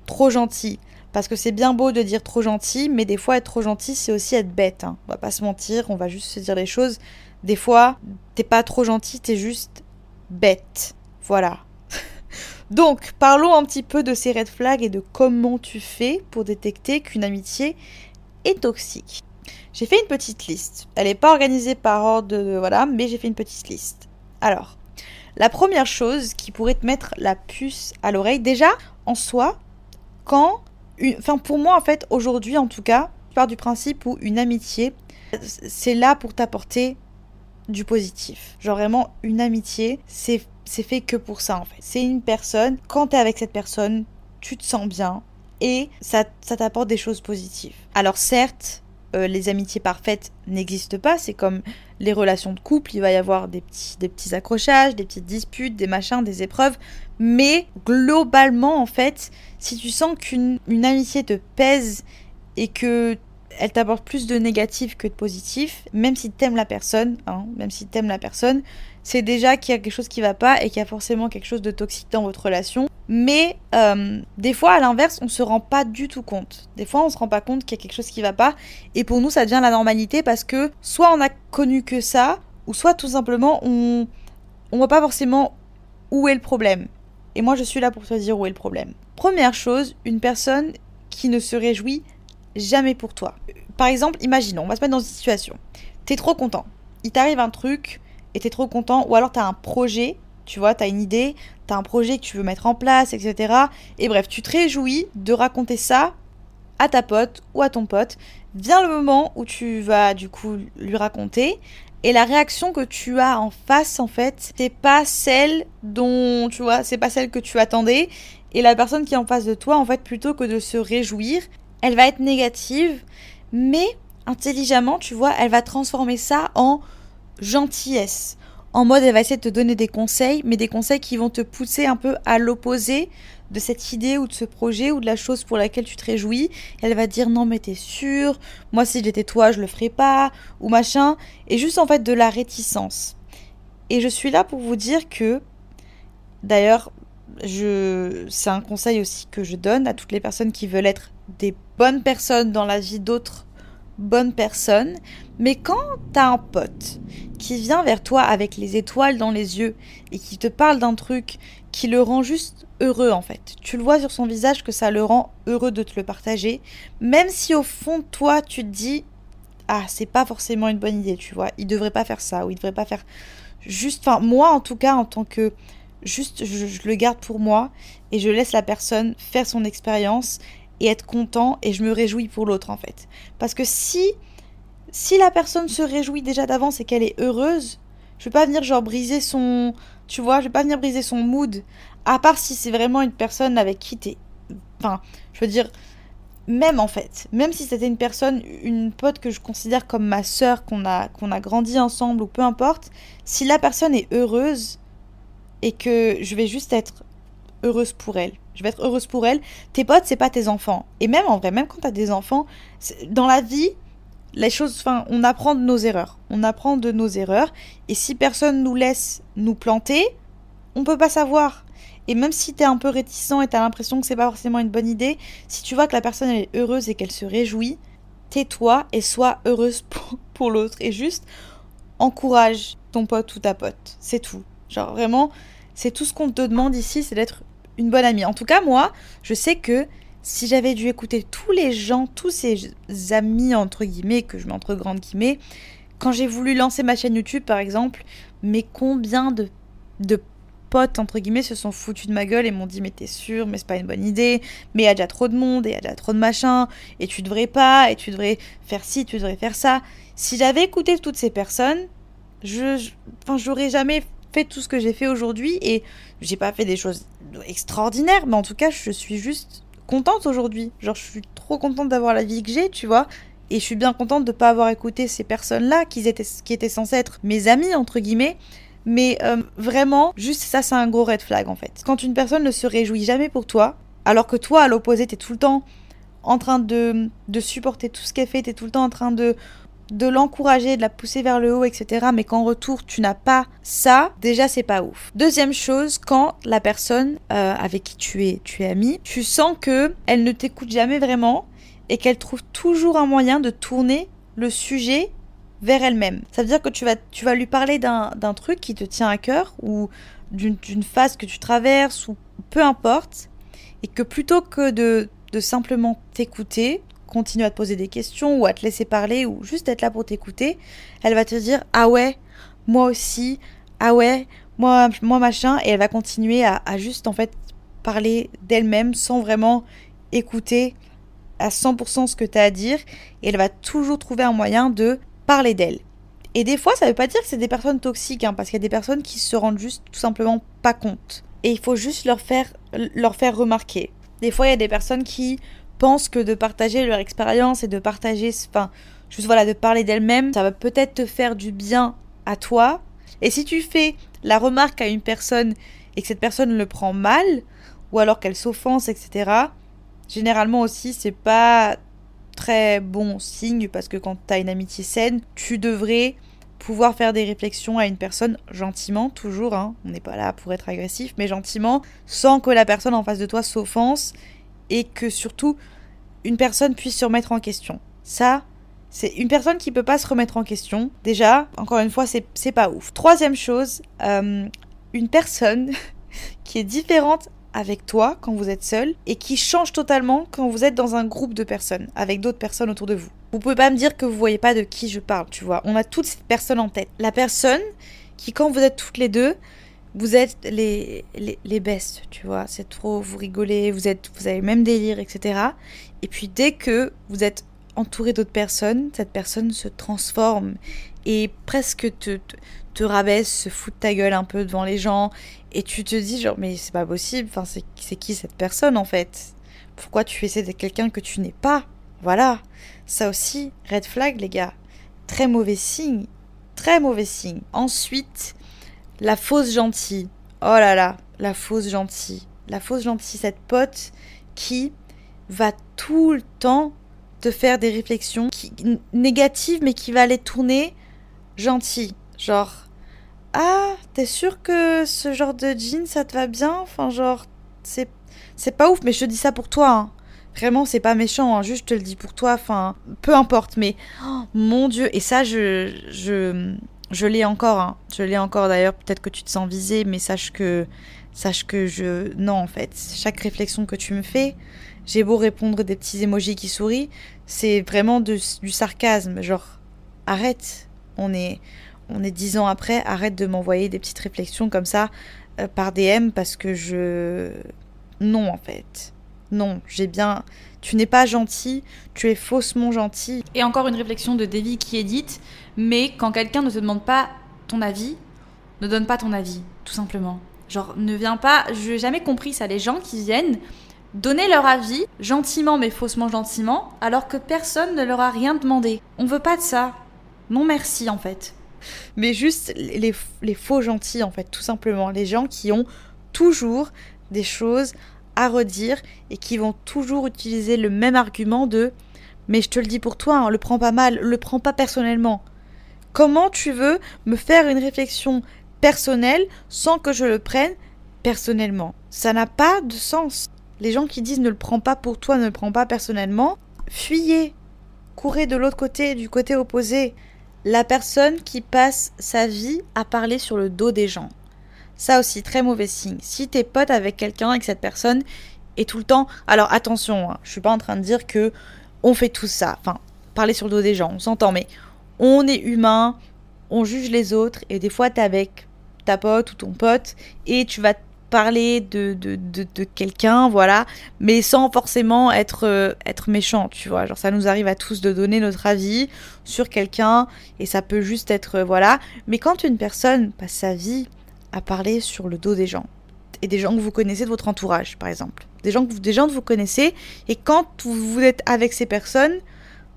trop gentil. Parce que c'est bien beau de dire trop gentil, mais des fois, être trop gentil, c'est aussi être bête. Hein. On va pas se mentir, on va juste se dire les choses. Des fois, t'es pas trop gentil, t'es juste bête. Voilà. Donc, parlons un petit peu de ces red flags et de comment tu fais pour détecter qu'une amitié est toxique. J'ai fait une petite liste. Elle n'est pas organisée par ordre de, voilà, mais j'ai fait une petite liste. Alors, la première chose qui pourrait te mettre la puce à l'oreille, déjà, en soi, quand, enfin pour moi en fait, aujourd'hui en tout cas, je pars du principe où une amitié, c'est là pour t'apporter du positif. Genre vraiment, une amitié, c'est fait que pour ça en fait. C'est une personne, quand tu es avec cette personne, tu te sens bien et ça, ça t'apporte des choses positives. Alors certes, euh, les amitiés parfaites n'existent pas. C'est comme les relations de couple, il va y avoir des petits, accrochages, des petites disputes, des machins, des épreuves. Mais globalement, en fait, si tu sens qu'une amitié te pèse et que elle t'apporte plus de négatif que de positif, même si t'aimes la personne, hein, même si t'aimes la personne, c'est déjà qu'il y a quelque chose qui va pas et qu'il y a forcément quelque chose de toxique dans votre relation. Mais euh, des fois, à l'inverse, on se rend pas du tout compte. Des fois, on se rend pas compte qu'il y a quelque chose qui va pas. Et pour nous, ça devient la normalité parce que soit on a connu que ça, ou soit tout simplement on on voit pas forcément où est le problème. Et moi, je suis là pour te dire où est le problème. Première chose, une personne qui ne se réjouit jamais pour toi. Par exemple, imaginons, on va se mettre dans une situation. T'es trop content. Il t'arrive un truc et t'es trop content. Ou alors t'as un projet, tu vois, t'as une idée, t'as un projet que tu veux mettre en place, etc. Et bref, tu te réjouis de raconter ça à ta pote ou à ton pote. Vient le moment où tu vas du coup lui raconter. Et la réaction que tu as en face, en fait, c'est pas celle dont, tu vois, c'est pas celle que tu attendais. Et la personne qui est en face de toi, en fait, plutôt que de se réjouir, elle va être négative, mais intelligemment, tu vois, elle va transformer ça en gentillesse. En mode, elle va essayer de te donner des conseils, mais des conseils qui vont te pousser un peu à l'opposé de cette idée ou de ce projet ou de la chose pour laquelle tu te réjouis. Elle va dire non mais t'es sûr, moi si j'étais toi je le ferais pas, ou machin. Et juste en fait de la réticence. Et je suis là pour vous dire que, d'ailleurs, je, c'est un conseil aussi que je donne à toutes les personnes qui veulent être des bonnes personnes dans la vie d'autres bonnes personnes. Mais quand t'as un pote qui vient vers toi avec les étoiles dans les yeux et qui te parle d'un truc qui le rend juste heureux en fait. Tu le vois sur son visage que ça le rend heureux de te le partager, même si au fond de toi tu te dis ah c'est pas forcément une bonne idée, tu vois, il devrait pas faire ça ou il devrait pas faire juste enfin moi en tout cas en tant que juste je, le garde pour moi et je laisse la personne faire son expérience et être content et je me réjouis pour l'autre en fait. Parce que si si la personne se réjouit déjà d'avance et qu'elle est heureuse, je vais pas venir genre briser son tu vois, je vais pas venir briser son mood à part si c'est vraiment une personne avec qui t'es enfin, je veux dire même en fait, même si c'était une personne, une pote que je considère comme ma sœur, qu'on a, qu'on a grandi ensemble ou peu importe, si la personne est heureuse, et que je vais juste être heureuse pour elle. Je vais être heureuse pour elle. Tes potes, c'est pas tes enfants. Et même en vrai, même quand t'as des enfants, dans la vie, les choses, enfin, on apprend de nos erreurs. On apprend de nos erreurs. Et si personne nous laisse nous planter, on peut pas savoir. Et même si t'es un peu réticent et t'as l'impression que c'est pas forcément une bonne idée, si tu vois que la personne est heureuse et qu'elle se réjouit, tais-toi et sois heureuse pour, pour l'autre. Et juste encourage ton pote ou ta pote. C'est tout. Genre vraiment, c'est tout ce qu'on te demande ici, c'est d'être une bonne amie. En tout cas, moi, je sais que si j'avais dû écouter tous les gens, tous ces amis, entre guillemets, que je mets entre grandes guillemets, quand j'ai voulu lancer ma chaîne YouTube, par exemple, mais combien de, de potes, entre guillemets, se sont foutus de ma gueule et m'ont dit, mais t'es sûr, mais c'est pas une bonne idée, mais il y a déjà trop de monde, et il y a déjà trop de machin, et tu devrais pas, et tu devrais faire ci, tu devrais faire ça. Si j'avais écouté toutes ces personnes, je, enfin, j'aurais jamais fait tout ce que j'ai fait aujourd'hui et j'ai pas fait des choses extraordinaires, mais en tout cas, je suis juste contente aujourd'hui. Genre, je suis trop contente d'avoir la vie que j'ai, tu vois. Et je suis bien contente de pas avoir écouté ces personnes-là qui étaient, qui étaient censées être mes amis, entre guillemets. Mais euh, vraiment, juste ça, c'est un gros red flag en fait. Quand une personne ne se réjouit jamais pour toi, alors que toi, à l'opposé, t'es tout le temps en train de, de supporter tout ce qu'elle fait, t'es tout le temps en train de de l'encourager, de la pousser vers le haut, etc. Mais qu'en retour, tu n'as pas ça, déjà, c'est pas ouf. Deuxième chose, quand la personne euh, avec qui tu es, tu es ami, tu sens que elle ne t'écoute jamais vraiment et qu'elle trouve toujours un moyen de tourner le sujet vers elle-même. Ça veut dire que tu vas, tu vas lui parler d'un truc qui te tient à cœur ou d'une phase que tu traverses ou peu importe et que plutôt que de, de simplement t'écouter, continuer à te poser des questions ou à te laisser parler ou juste être là pour t'écouter, elle va te dire ah ouais, moi aussi, ah ouais, moi, moi machin, et elle va continuer à, juste en fait parler d'elle-même sans vraiment écouter à 100% ce que tu as à dire et elle va toujours trouver un moyen de parler d'elle. Et des fois, ça veut pas dire que c'est des personnes toxiques, hein, parce qu'il y a des personnes qui se rendent juste tout simplement pas compte. Et il faut juste leur faire, leur faire remarquer. Des fois, il y a des personnes qui pensent que de partager leur expérience et de partager, enfin, juste voilà, de parler d'elle-même, ça va peut-être te faire du bien à toi. Et si tu fais la remarque à une personne et que cette personne le prend mal, ou alors qu'elle s'offense, etc., généralement aussi, c'est pas très bon signe parce que quand tu as une amitié saine, tu devrais pouvoir faire des réflexions à une personne gentiment, toujours, hein. on n'est pas là pour être agressif, mais gentiment, sans que la personne en face de toi s'offense et que surtout une personne puisse se remettre en question. Ça, c'est une personne qui peut pas se remettre en question. Déjà, encore une fois, c'est pas ouf. Troisième chose, euh, une personne qui est différente avec toi quand vous êtes seul et qui change totalement quand vous êtes dans un groupe de personnes, avec d'autres personnes autour de vous. Vous pouvez pas me dire que vous voyez pas de qui je parle, tu vois. On a toute cette personne en tête. La personne qui, quand vous êtes toutes les deux, vous êtes les, les, les bestes, tu vois. C'est trop, vous rigolez, vous, êtes, vous avez le même délire, etc. Et puis dès que vous êtes entouré d'autres personnes, cette personne se transforme et presque te, te, rabaisse, se fout de ta gueule un peu devant les gens et tu te dis genre mais c'est pas possible, enfin c'est qui cette personne en fait? Pourquoi tu essaies d'être quelqu'un que tu n'es pas? Voilà, ça aussi, red flag les gars, très mauvais signe, très mauvais signe. Ensuite, la fausse gentille. Oh là là, la fausse gentille. La fausse gentille, cette pote qui va tout le temps te faire des réflexions qui, négatives mais qui va les tourner gentilles. Genre, ah, t'es sûr que ce genre de jean, ça te va bien? Enfin, genre, c'est, pas ouf, mais je te dis ça pour toi. Hein. Vraiment, c'est pas méchant, hein. juste je te le dis pour toi. Enfin, peu importe, mais oh, mon Dieu, et ça, je, je, je l'ai encore. Hein. Je l'ai encore d'ailleurs. Peut-être que tu te sens visé, mais sache que, sache que je, non, en fait, chaque réflexion que tu me fais, j'ai beau répondre des petits émojis qui sourient, c'est vraiment du sarcasme. Genre, arrête. On est, on est dix ans après, arrête de m'envoyer des petites réflexions comme ça euh, par DM parce que je... Non en fait. Non, j'ai bien... Tu n'es pas gentil, tu es faussement gentil. Et encore une réflexion de Davy qui est dite, mais quand quelqu'un ne te demande pas ton avis, ne donne pas ton avis, tout simplement. Genre, ne viens pas... Je n'ai jamais compris ça, les gens qui viennent donner leur avis, gentiment mais faussement gentiment, alors que personne ne leur a rien demandé. On veut pas de ça. Non merci en fait mais juste les, faux gentils, en fait, tout simplement. Les gens qui ont toujours des choses à redire et qui vont toujours utiliser le même argument de mais je te le dis pour toi, hein, le prends pas mal, le prends pas personnellement. Comment tu veux me faire une réflexion personnelle sans que je le prenne personnellement? Ça n'a pas de sens. Les gens qui disent ne le prends pas pour toi, ne le prends pas personnellement, fuyez, courez de l'autre côté, du côté opposé la personne qui passe sa vie à parler sur le dos des gens. Ça aussi, très mauvais signe. Si t'es pote avec quelqu'un et que cette personne est tout le temps. Alors attention, hein, je suis pas en train de dire que on fait tout ça. Enfin, parler sur le dos des gens, on s'entend, mais on est humain, on juge les autres, et des fois t'es avec ta pote ou ton pote, et tu vas parler de, de, de, quelqu'un, voilà, mais sans forcément être, euh, être méchant, tu vois. Genre, ça nous arrive à tous de donner notre avis sur quelqu'un, et ça peut juste être, euh, voilà. Mais quand une personne passe sa vie à parler sur le dos des gens, et des gens que vous connaissez de votre entourage, par exemple, des gens que, des gens que vous connaissez, et quand vous êtes avec ces personnes,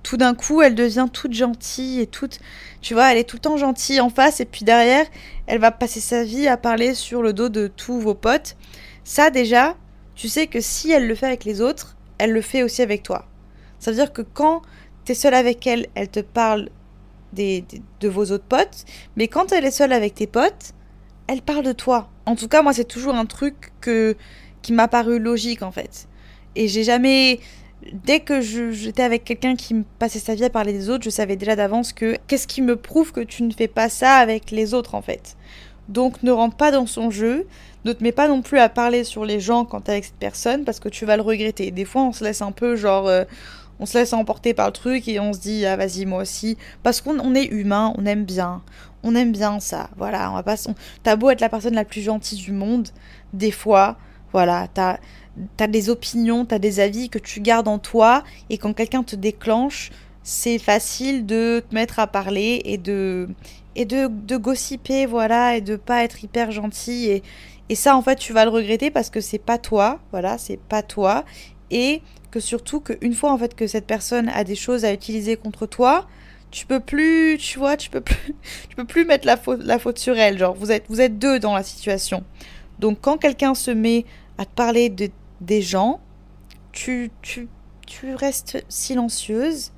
tout d'un coup, elle devient toute gentille et toute, tu vois, elle est tout le temps gentille en face et puis derrière, elle va passer sa vie à parler sur le dos de tous vos potes. Ça déjà, tu sais que si elle le fait avec les autres, elle le fait aussi avec toi. Ça veut dire que quand tu es seule avec elle, elle te parle des, de vos autres potes, mais quand elle est seule avec tes potes, elle parle de toi. En tout cas, moi, c'est toujours un truc que, qui m'a paru logique en fait. Et j'ai jamais dès que j'étais avec quelqu'un qui me passait sa vie à parler des autres, je savais déjà d'avance que qu'est-ce qui me prouve que tu ne fais pas ça avec les autres en fait. Donc ne rentre pas dans son jeu, ne te mets pas non plus à parler sur les gens quand t'es avec cette personne parce que tu vas le regretter. Des fois on se laisse un peu genre... Euh, on se laisse emporter par le truc et on se dit ah vas-y moi aussi parce qu'on est humain, on aime bien, on aime bien ça. Voilà, on va pas t'as beau être la personne la plus gentille du monde, des fois, voilà, t'as t'as des opinions, t'as des avis que tu gardes en toi, et quand quelqu'un te déclenche, c'est facile de te mettre à parler et de et de, de gossiper, voilà, et de pas être hyper gentil. Et, et ça, en fait, tu vas le regretter parce que c'est pas toi, voilà, c'est pas toi. et que surtout qu'une fois en fait que cette personne a des choses à utiliser contre toi, tu peux plus, tu vois, tu peux plus, tu peux plus mettre la faute, la faute sur elle. Genre, vous êtes, vous êtes deux dans la situation. Donc, quand quelqu'un se met à te parler de, des gens, tu, tu, tu restes silencieuse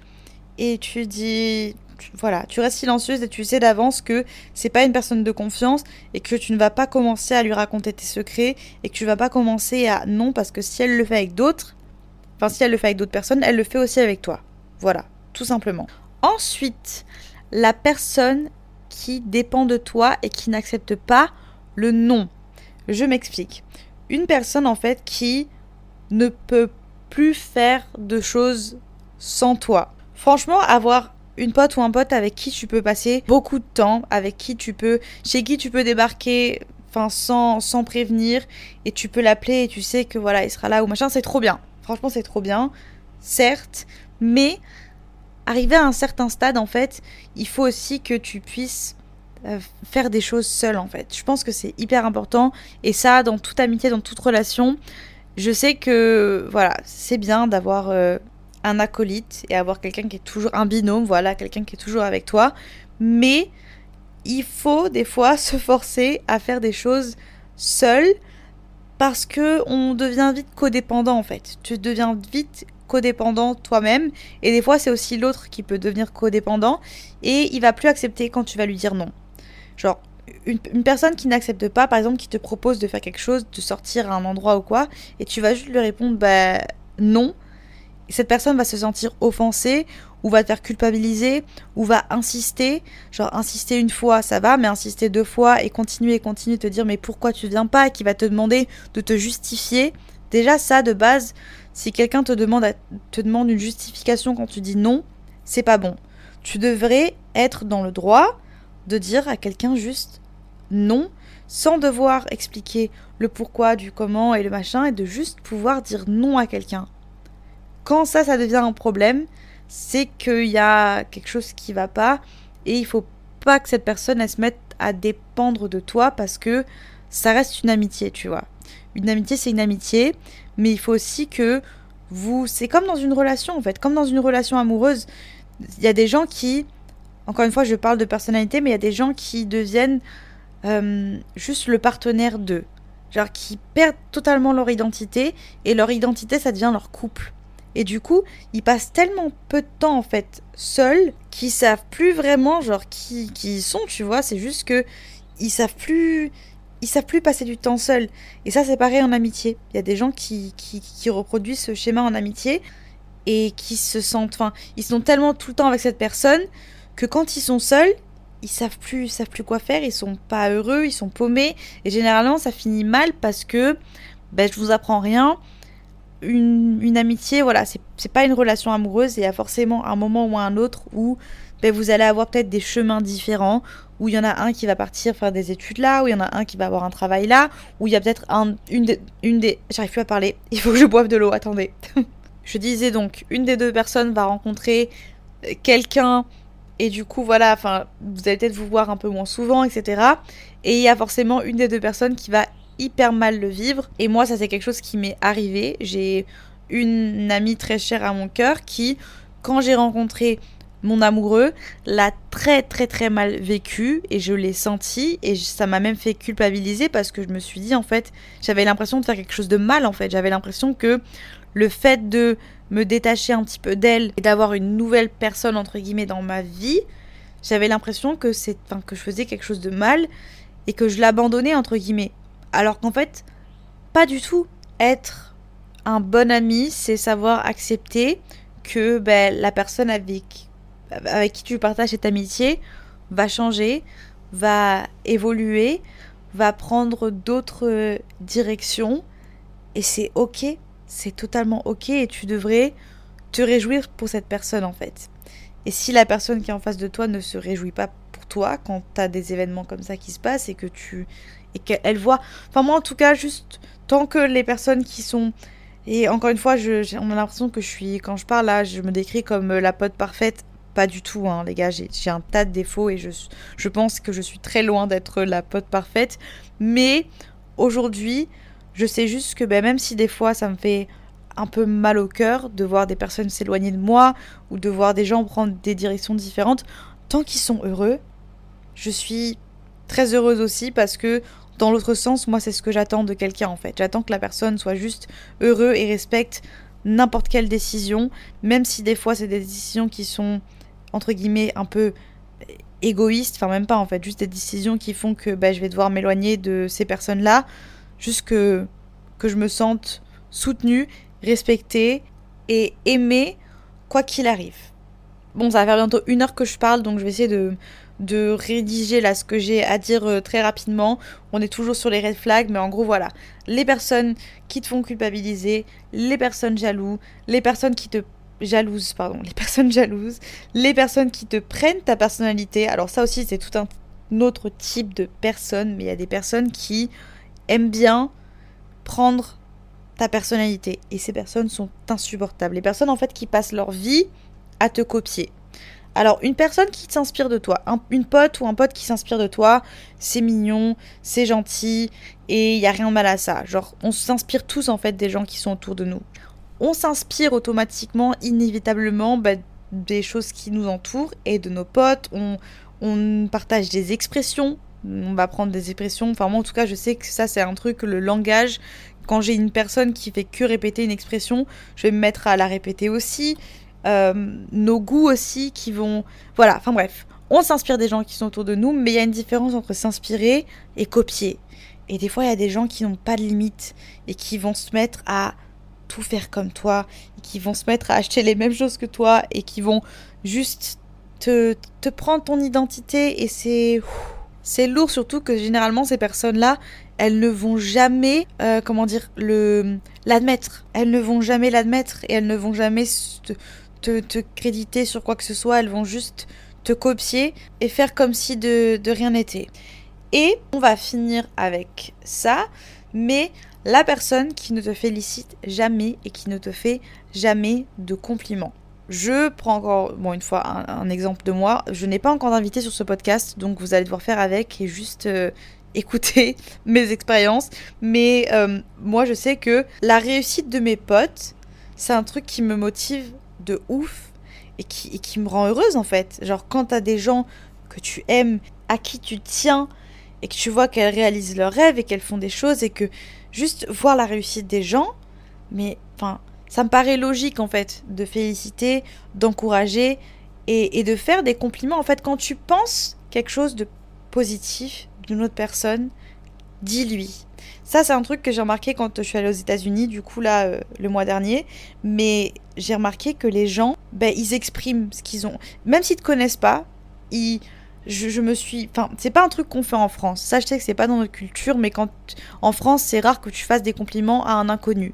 et tu dis, voilà, tu restes silencieuse et tu sais d'avance que c'est pas une personne de confiance et que tu ne vas pas commencer à lui raconter tes secrets et que tu vas pas commencer à non parce que si elle le fait avec d'autres, enfin si elle le fait avec d'autres personnes, elle le fait aussi avec toi. Voilà, tout simplement. Ensuite, la personne qui dépend de toi et qui n'accepte pas le non. Je m'explique. Une personne en fait qui ne peut plus faire de choses sans toi. Franchement, avoir une pote ou un pote avec qui tu peux passer beaucoup de temps, avec qui tu peux, chez qui tu peux débarquer, enfin sans, sans prévenir, et tu peux l'appeler et tu sais que voilà, il sera là ou machin, c'est trop bien. Franchement, c'est trop bien, certes, mais arrivé à un certain stade, en fait, il faut aussi que tu puisses faire des choses seul, en fait. Je pense que c'est hyper important, et ça, dans toute amitié, dans toute relation, je sais que, voilà, c'est bien d'avoir euh, un acolyte et avoir quelqu'un qui est toujours un binôme, voilà, quelqu'un qui est toujours avec toi, mais il faut des fois se forcer à faire des choses seul parce que on devient vite codépendant en fait. Tu deviens vite codépendant toi-même et des fois c'est aussi l'autre qui peut devenir codépendant et il va plus accepter quand tu vas lui dire non. Genre une, personne qui n'accepte pas, par exemple, qui te propose de faire quelque chose, de sortir à un endroit ou quoi, et tu vas juste lui répondre bah non, cette personne va se sentir offensée ou va te faire culpabiliser ou va insister. Genre insister une fois, ça va, mais insister deux fois et continuer et continuer te dire mais pourquoi tu viens pas et qui va te demander de te justifier. Déjà ça de base, si quelqu'un te demande te demande une justification quand tu dis non, c'est pas bon. Tu devrais être dans le droit de dire à quelqu'un juste non sans devoir expliquer le pourquoi, du comment et le machin et de juste pouvoir dire non à quelqu'un quand ça, ça devient un problème, c'est qu'il y a quelque chose qui va pas et il faut pas que cette personne elle se mette à dépendre de toi parce que ça reste une amitié, tu vois. Une amitié, c'est une amitié, mais il faut aussi que vous. C'est comme dans une relation en fait, comme dans une relation amoureuse. Il y a des gens qui. Encore une fois, je parle de personnalité, mais il y a des gens qui deviennent euh, juste le partenaire d'eux. Genre qui perdent totalement leur identité et leur identité, ça devient leur couple. Et du coup, ils passent tellement peu de temps en fait seuls qu'ils savent plus vraiment genre qui, qui ils sont, tu vois. C'est juste que ils savent plus ils savent plus passer du temps seuls. Et ça, c'est pareil en amitié. Il y a des gens qui, qui, qui, reproduisent ce schéma en amitié et qui se sentent, enfin, ils sont tellement tout le temps avec cette personne que quand ils sont seuls, ils savent plus, savent plus quoi faire. Ils sont pas heureux, ils sont paumés. Et généralement, ça finit mal parce que, ben, je vous apprends rien une, amitié, voilà, c'est pas une relation amoureuse, il y a forcément un moment ou un autre où ben, vous allez avoir peut-être des chemins différents, où il y en a un qui va partir faire des études là, où il y en a un qui va avoir un travail là, où il y a peut-être un, une, des, une des... J'arrive plus à parler, il faut que je boive de l'eau, attendez. je disais donc, une des deux personnes va rencontrer quelqu'un, et du coup, voilà, enfin, vous allez peut-être vous voir un peu moins souvent, etc. Et il y a forcément une des deux personnes qui va hyper mal le vivre. Et moi, ça c'est quelque chose qui m'est arrivé. J'ai une amie très chère à mon cœur qui, quand j'ai rencontré mon amoureux, l'a très très très mal vécu et je l'ai senti et ça m'a même fait culpabiliser parce que je me suis dit en fait, j'avais l'impression de faire quelque chose de mal en fait. J'avais l'impression que le fait de me détacher un petit peu d'elle et d'avoir une nouvelle personne entre guillemets dans ma vie, j'avais l'impression que c'est que je faisais quelque chose de mal et que je l'abandonnais entre guillemets. Alors qu'en fait, pas du tout. Être un bon ami, c'est savoir accepter que ben, la personne avec, avec qui tu partages cette amitié va changer, va évoluer, va prendre d'autres directions. Et c'est ok, c'est totalement ok et tu devrais te réjouir pour cette personne en fait. Et si la personne qui est en face de toi ne se réjouit pas pour toi quand tu as des événements comme ça qui se passent et que tu et qu'elle voit. Enfin, moi en tout cas, juste tant que les personnes qui sont. Et encore une fois, je, on a l'impression que je suis. Quand je parle là, je me décris comme euh, la pote parfaite. Pas du tout, hein, les gars. J'ai un tas de défauts et je, je pense que je suis très loin d'être la pote parfaite. Mais aujourd'hui, je sais juste que ben, même si des fois ça me fait un peu mal au cœur de voir des personnes s'éloigner de moi ou de voir des gens prendre des directions différentes. Tant qu'ils sont heureux, je suis très heureuse aussi parce que dans l'autre sens, moi c'est ce que j'attends de quelqu'un en fait. J'attends que la personne soit juste heureux et respecte n'importe quelle décision, même si des fois c'est des décisions qui sont entre guillemets un peu égoïstes, enfin même pas en fait, juste des décisions qui font que bah, je vais devoir m'éloigner de ces personnes-là, juste que, je me sente soutenue, respectée et aimée quoi qu'il arrive. Bon, ça va faire bientôt une heure que je parle, donc je vais essayer de, de rédiger là ce que j'ai à dire euh, très rapidement. On est toujours sur les red flags, mais en gros voilà. Les personnes qui te font culpabiliser, les personnes jalouses, les personnes qui te jalouses, pardon, les personnes jalouses, les personnes qui te prennent ta personnalité. Alors ça aussi c'est tout un autre type de personnes, mais il y a des personnes qui aiment bien prendre ta personnalité et ces personnes sont insupportables. Les personnes en fait qui passent leur vie à te copier. Alors, une personne qui s'inspire de toi, une pote ou un pote qui s'inspire de toi, c'est mignon, c'est gentil, et il n'y a rien de mal à ça. Genre, on s'inspire tous en fait des gens qui sont autour de nous. On s'inspire automatiquement, inévitablement, bah, des choses qui nous entourent et de nos potes. On, on partage des expressions. On va prendre des expressions. Enfin, moi, en tout cas, je sais que ça, c'est un truc, le langage. Quand j'ai une personne qui fait que répéter une expression, je vais me mettre à la répéter aussi. Euh, nos goûts aussi qui vont... Voilà, enfin bref, on s'inspire des gens qui sont autour de nous, mais il y a une différence entre s'inspirer et copier. Et des fois, il y a des gens qui n'ont pas de limite et qui vont se mettre à tout faire comme toi, et qui vont se mettre à acheter les mêmes choses que toi et qui vont juste te, te prendre ton identité et c'est... C'est lourd surtout que généralement ces personnes-là, elles ne vont jamais, euh, comment dire, le l'admettre. Elles ne vont jamais l'admettre et elles ne vont jamais te, créditer sur quoi que ce soit, elles vont juste te copier et faire comme si de, de rien n'était. Et on va finir avec ça, mais la personne qui ne te félicite jamais et qui ne te fait jamais de compliments. Je prends encore, bon, une fois, un, exemple de moi. Je n'ai pas encore d'invité sur ce podcast, donc vous allez devoir faire avec et juste euh, écouter mes expériences. Mais euh, moi, je sais que la réussite de mes potes, c'est un truc qui me motive de ouf et qui, qui me rend heureuse en fait. Genre quand t'as des gens que tu aimes, à qui tu tiens et que tu vois qu'elles réalisent leurs rêves et qu'elles font des choses et que juste voir la réussite des gens, mais enfin, ça me paraît logique en fait de féliciter, d'encourager et, de faire des compliments. En fait, quand tu penses quelque chose de positif d'une autre personne, dis-lui. Ça, c'est un truc que j'ai remarqué quand je suis allée aux États-Unis, du coup, là, euh, le mois dernier. Mais j'ai remarqué que les gens, ben, ils expriment ce qu'ils ont. Même s'ils te connaissent pas. Je, me suis. Enfin, c'est pas un truc qu'on fait en France. Ça, je sais que c'est pas dans notre culture, mais quand. En France, c'est rare que tu fasses des compliments à un inconnu.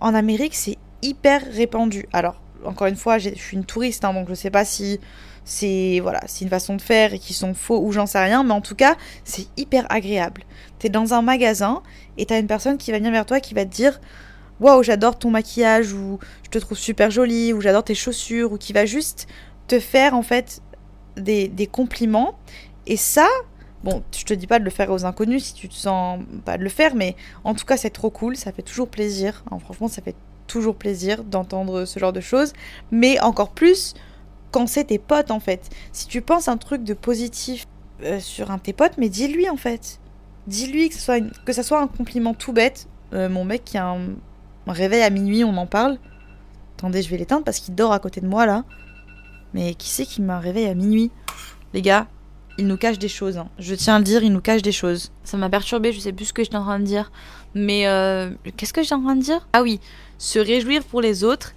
En Amérique, c'est hyper répandu. Alors, encore une fois, je suis une touriste, hein, donc je sais pas si c'est voilà, c'est une façon de faire et qui sont faux ou j'en sais rien, mais en tout cas, c'est hyper agréable. T'es dans un magasin et t'as une personne qui va venir vers toi qui va te dire Waouh, j'adore ton maquillage, ou je te trouve super jolie, ou j'adore tes chaussures, ou qui va juste te faire en fait des, des compliments. Et ça, bon, je te dis pas de le faire aux inconnus si tu te sens pas de le faire, mais en tout cas, c'est trop cool, ça fait toujours plaisir. franchement, ça fait toujours plaisir d'entendre ce genre de choses, mais encore plus quand c'est tes potes en fait. Si tu penses un truc de positif euh, sur un de tes potes, mais dis-lui en fait. Dis-lui que, soit que ça soit un compliment tout bête. Euh, mon mec qui a un... réveil à minuit, on en parle. Attendez, je vais l'éteindre parce qu'il dort à côté de moi là. Mais qui c'est qui m'a réveillé à minuit? Les gars, il nous cache des choses. Hein. Je tiens à le dire, il nous cache des choses. Ça m'a perturbé, je sais plus ce que j'étais en train de dire. Mais euh, qu'est-ce que j'étais en train de dire? Ah oui, se réjouir pour les autres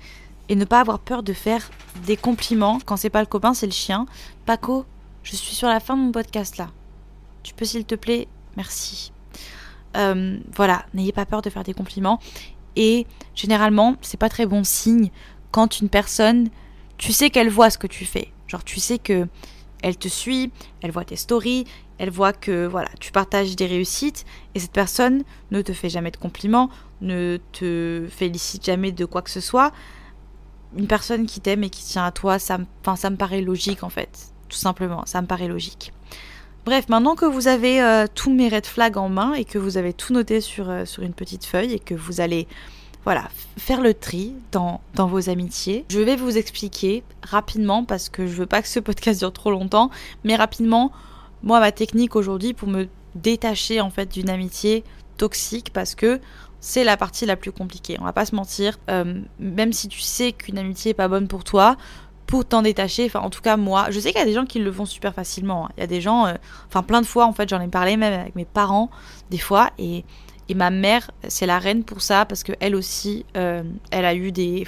et ne pas avoir peur de faire des compliments. Quand c'est pas le copain, c'est le chien. Paco, je suis sur la fin de mon podcast là. Tu peux s'il te plaît? Merci. Euh, voilà, n'ayez pas peur de faire des compliments. Et généralement, c'est pas très bon signe quand une personne, tu sais qu'elle voit ce que tu fais. Genre, tu sais que elle te suit, elle voit tes stories, elle voit que voilà, tu partages des réussites et cette personne ne te fait jamais de compliments, ne te félicite jamais de quoi que ce soit une personne qui t'aime et qui tient à toi, ça me, paraît logique en fait. Tout simplement, ça me paraît logique. Bref, maintenant que vous avez euh, tous mes red flags en main et que vous avez tout noté sur, euh, une petite feuille et que vous allez voilà, faire le tri dans, dans vos amitiés. Je vais vous expliquer rapidement parce que je veux pas que ce podcast dure trop longtemps, mais rapidement, moi ma technique aujourd'hui pour me détacher en fait d'une amitié toxique parce que c'est la partie la plus compliquée. On va pas se mentir. Euh, même si tu sais qu'une amitié est pas bonne pour toi, pour t'en détacher, enfin en tout cas moi, je sais qu'il y a des gens qui le font super facilement. hein. Il y a des gens, euh, enfin plein de fois en fait, j'en ai parlé même avec mes parents des fois et ma mère, c'est la reine pour ça parce que elle aussi, euh, elle a eu des.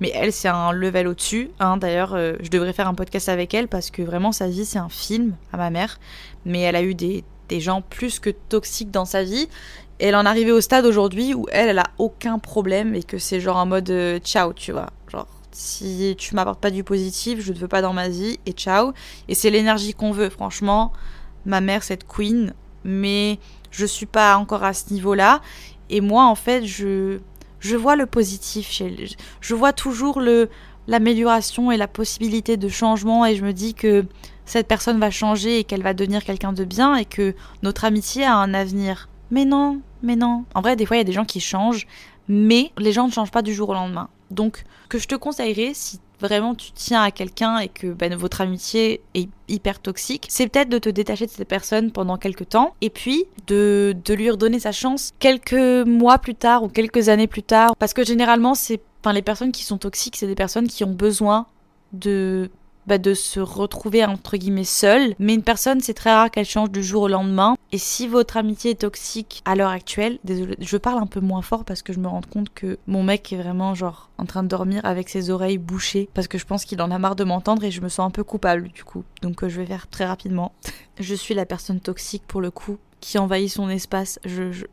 Mais elle, c'est un level au-dessus. hein. D'ailleurs, euh, je devrais faire un podcast avec elle parce que vraiment, sa vie, c'est un film à ma mère. Mais elle a eu des, gens plus que toxiques dans sa vie. Elle en est au stade aujourd'hui où elle, elle a aucun problème et que c'est genre en mode euh, ciao, tu vois. Genre, si tu m'apportes pas du positif, je te veux pas dans ma vie et ciao. Et c'est l'énergie qu'on veut, franchement. Ma mère, cette queen, mais je suis pas encore à ce niveau-là. Et moi, en fait, je, je vois le positif chez. Je vois toujours l'amélioration et la possibilité de changement et je me dis que cette personne va changer et qu'elle va devenir quelqu'un de bien et que notre amitié a un avenir. Mais non, mais non. En vrai, des fois, il y a des gens qui changent, mais les gens ne changent pas du jour au lendemain. Donc, que je te conseillerais, si vraiment tu tiens à quelqu'un et que ben, votre amitié est hyper toxique, c'est peut-être de te détacher de cette personne pendant quelques temps et puis de, de lui redonner sa chance quelques mois plus tard ou quelques années plus tard. Parce que généralement, c'est, enfin, les personnes qui sont toxiques, c'est des personnes qui ont besoin de bah, de se retrouver entre guillemets seule. Mais une personne, c'est très rare qu'elle change du jour au lendemain. Et si votre amitié est toxique à l'heure actuelle, désolé, je parle un peu moins fort parce que je me rends compte que mon mec est vraiment genre en train de dormir avec ses oreilles bouchées parce que je pense qu'il en a marre de m'entendre et je me sens un peu coupable du coup. Donc euh, je vais faire très rapidement. je suis la personne toxique pour le coup qui envahit son espace.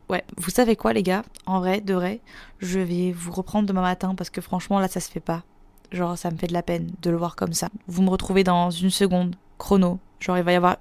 Ouais, vous savez quoi les gars? En vrai, de vrai, je vais vous reprendre demain matin parce que franchement là ça se fait pas. Genre, ça me fait de la peine de le voir comme ça. Vous me retrouvez dans une seconde, chrono. Genre, il va y avoir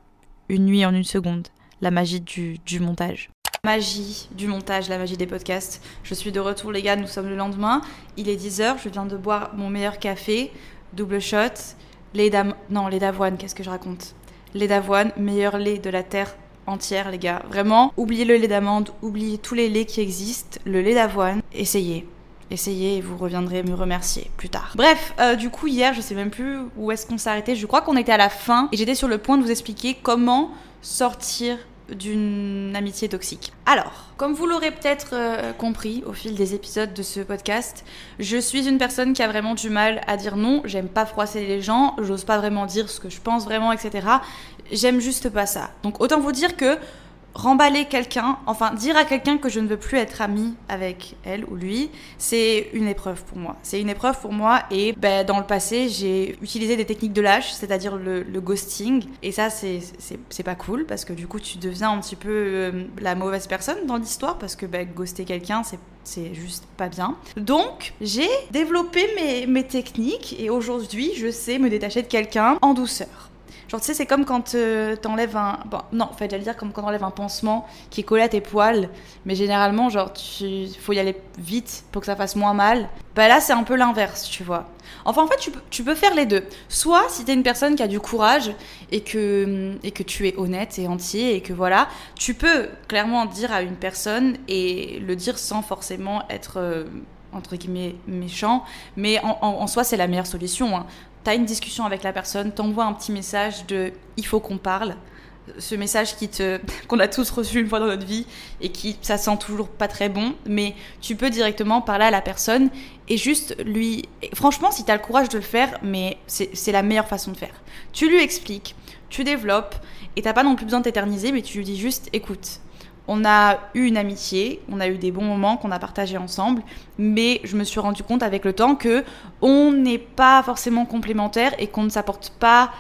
une nuit en une seconde. La magie du, du montage. Magie du montage, la magie des podcasts. Je suis de retour, les gars. Nous sommes le lendemain. Il est 10h. Je viens de boire mon meilleur café. Double shot. Lait d'am... Non, lait d'avoine. Qu'est-ce que je raconte? Lait d'avoine, meilleur lait de la terre entière, les gars. Vraiment, oubliez le lait d'amande, oubliez tous les laits qui existent. Le lait d'avoine, essayez. Essayez et vous reviendrez me remercier plus tard. Bref, euh, du coup hier, je sais même plus où est-ce qu'on s'est arrêté. Je crois qu'on était à la fin et j'étais sur le point de vous expliquer comment sortir d'une amitié toxique. Alors, comme vous l'aurez peut-être euh, compris au fil des épisodes de ce podcast, je suis une personne qui a vraiment du mal à dire non. J'aime pas froisser les gens, j'ose pas vraiment dire ce que je pense vraiment, etc. J'aime juste pas ça. Donc autant vous dire que remballer quelqu'un, enfin dire à quelqu'un que je ne veux plus être amie avec elle ou lui, c'est une épreuve pour moi. C'est une épreuve pour moi et ben, dans le passé, j'ai utilisé des techniques de lâche, c'est-à-dire le, le ghosting. Et ça, c'est- pas cool parce que du coup, tu deviens un petit peu euh, la mauvaise personne dans l'histoire parce que ben, ghoster quelqu'un, c'est c'est juste pas bien. Donc, j'ai développé mes, mes techniques et aujourd'hui, je sais me détacher de quelqu'un en douceur. Genre, tu sais, c'est comme quand euh, t'enlèves un. Bon, non, en fait, j'allais dire comme quand t'enlèves un pansement qui est collé à tes poils. Mais généralement, genre, tu faut y aller vite pour que ça fasse moins mal. Bah là, c'est un peu l'inverse, tu vois. Enfin, en fait, tu, tu peux faire les deux. Soit si t'es une personne qui a du courage et que, et que tu es honnête et entier et que voilà, tu peux clairement dire à une personne et le dire sans forcément être. euh, entre guillemets méchant, mais en, en- en soi c'est la meilleure solution. Hein. T'as une discussion avec la personne, t'envoies un petit message de il faut qu'on parle. Ce message qui te qu'on a tous reçu une fois dans notre vie et qui ça sent toujours pas très bon, mais tu peux directement parler à la personne et juste lui. franchement, si t'as le courage de le faire, mais c'est c'est la meilleure façon de faire. Tu lui expliques, tu développes et t'as pas non plus besoin de t'éterniser, mais tu lui dis juste écoute, on a eu une amitié, on a eu des bons moments qu'on a partagés ensemble, mais je me suis rendu compte avec le temps que on n'est pas forcément complémentaires et qu'on ne s'apporte pas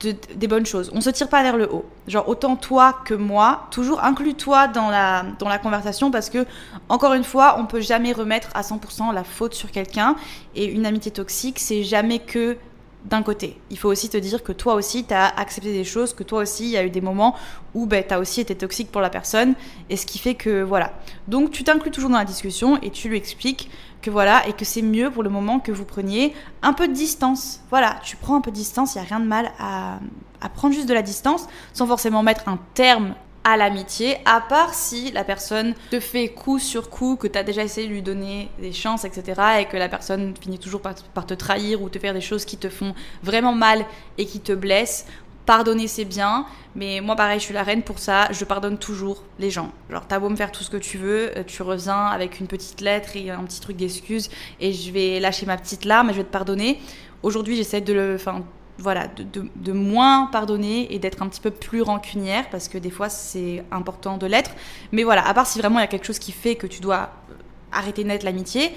de- des bonnes choses. On se tire pas vers le haut. Genre autant toi que moi, toujours inclus-toi dans la, dans la conversation parce que, encore une fois, on peut jamais remettre à 100% la faute sur quelqu'un et une amitié toxique, c'est jamais que d'un côté. Il faut aussi te dire que toi aussi, tu as accepté des choses, que toi aussi, il y a eu des moments où ben, tu as aussi été toxique pour la personne, et ce qui fait que voilà. Donc tu t'inclus toujours dans la discussion et tu lui expliques que voilà, et que c'est mieux pour le moment que vous preniez un peu de distance. Voilà, tu prends un peu de distance, il n'y a rien de mal à, à prendre juste de la distance, sans forcément mettre un terme à l'amitié, à part si la personne te fait coup sur coup, que tu as déjà essayé de lui donner des chances, etc., et que la personne finit toujours par, te trahir ou te faire des choses qui te font vraiment mal et qui te blessent. Pardonner, c'est bien, mais moi, pareil, je suis la reine pour ça. Je pardonne toujours les gens. Genre, t'as beau me faire tout ce que tu veux, euh, tu reviens avec une petite lettre et un petit truc d'excuse, et je vais lâcher ma petite larme et je vais te pardonner. Aujourd'hui, j'essaie de le. Enfin, voilà, de, moins pardonner et d'être un petit peu plus rancunière parce que des fois c'est important de l'être. Mais voilà, à part si vraiment il y a quelque chose qui fait que tu dois euh, arrêter net l'amitié,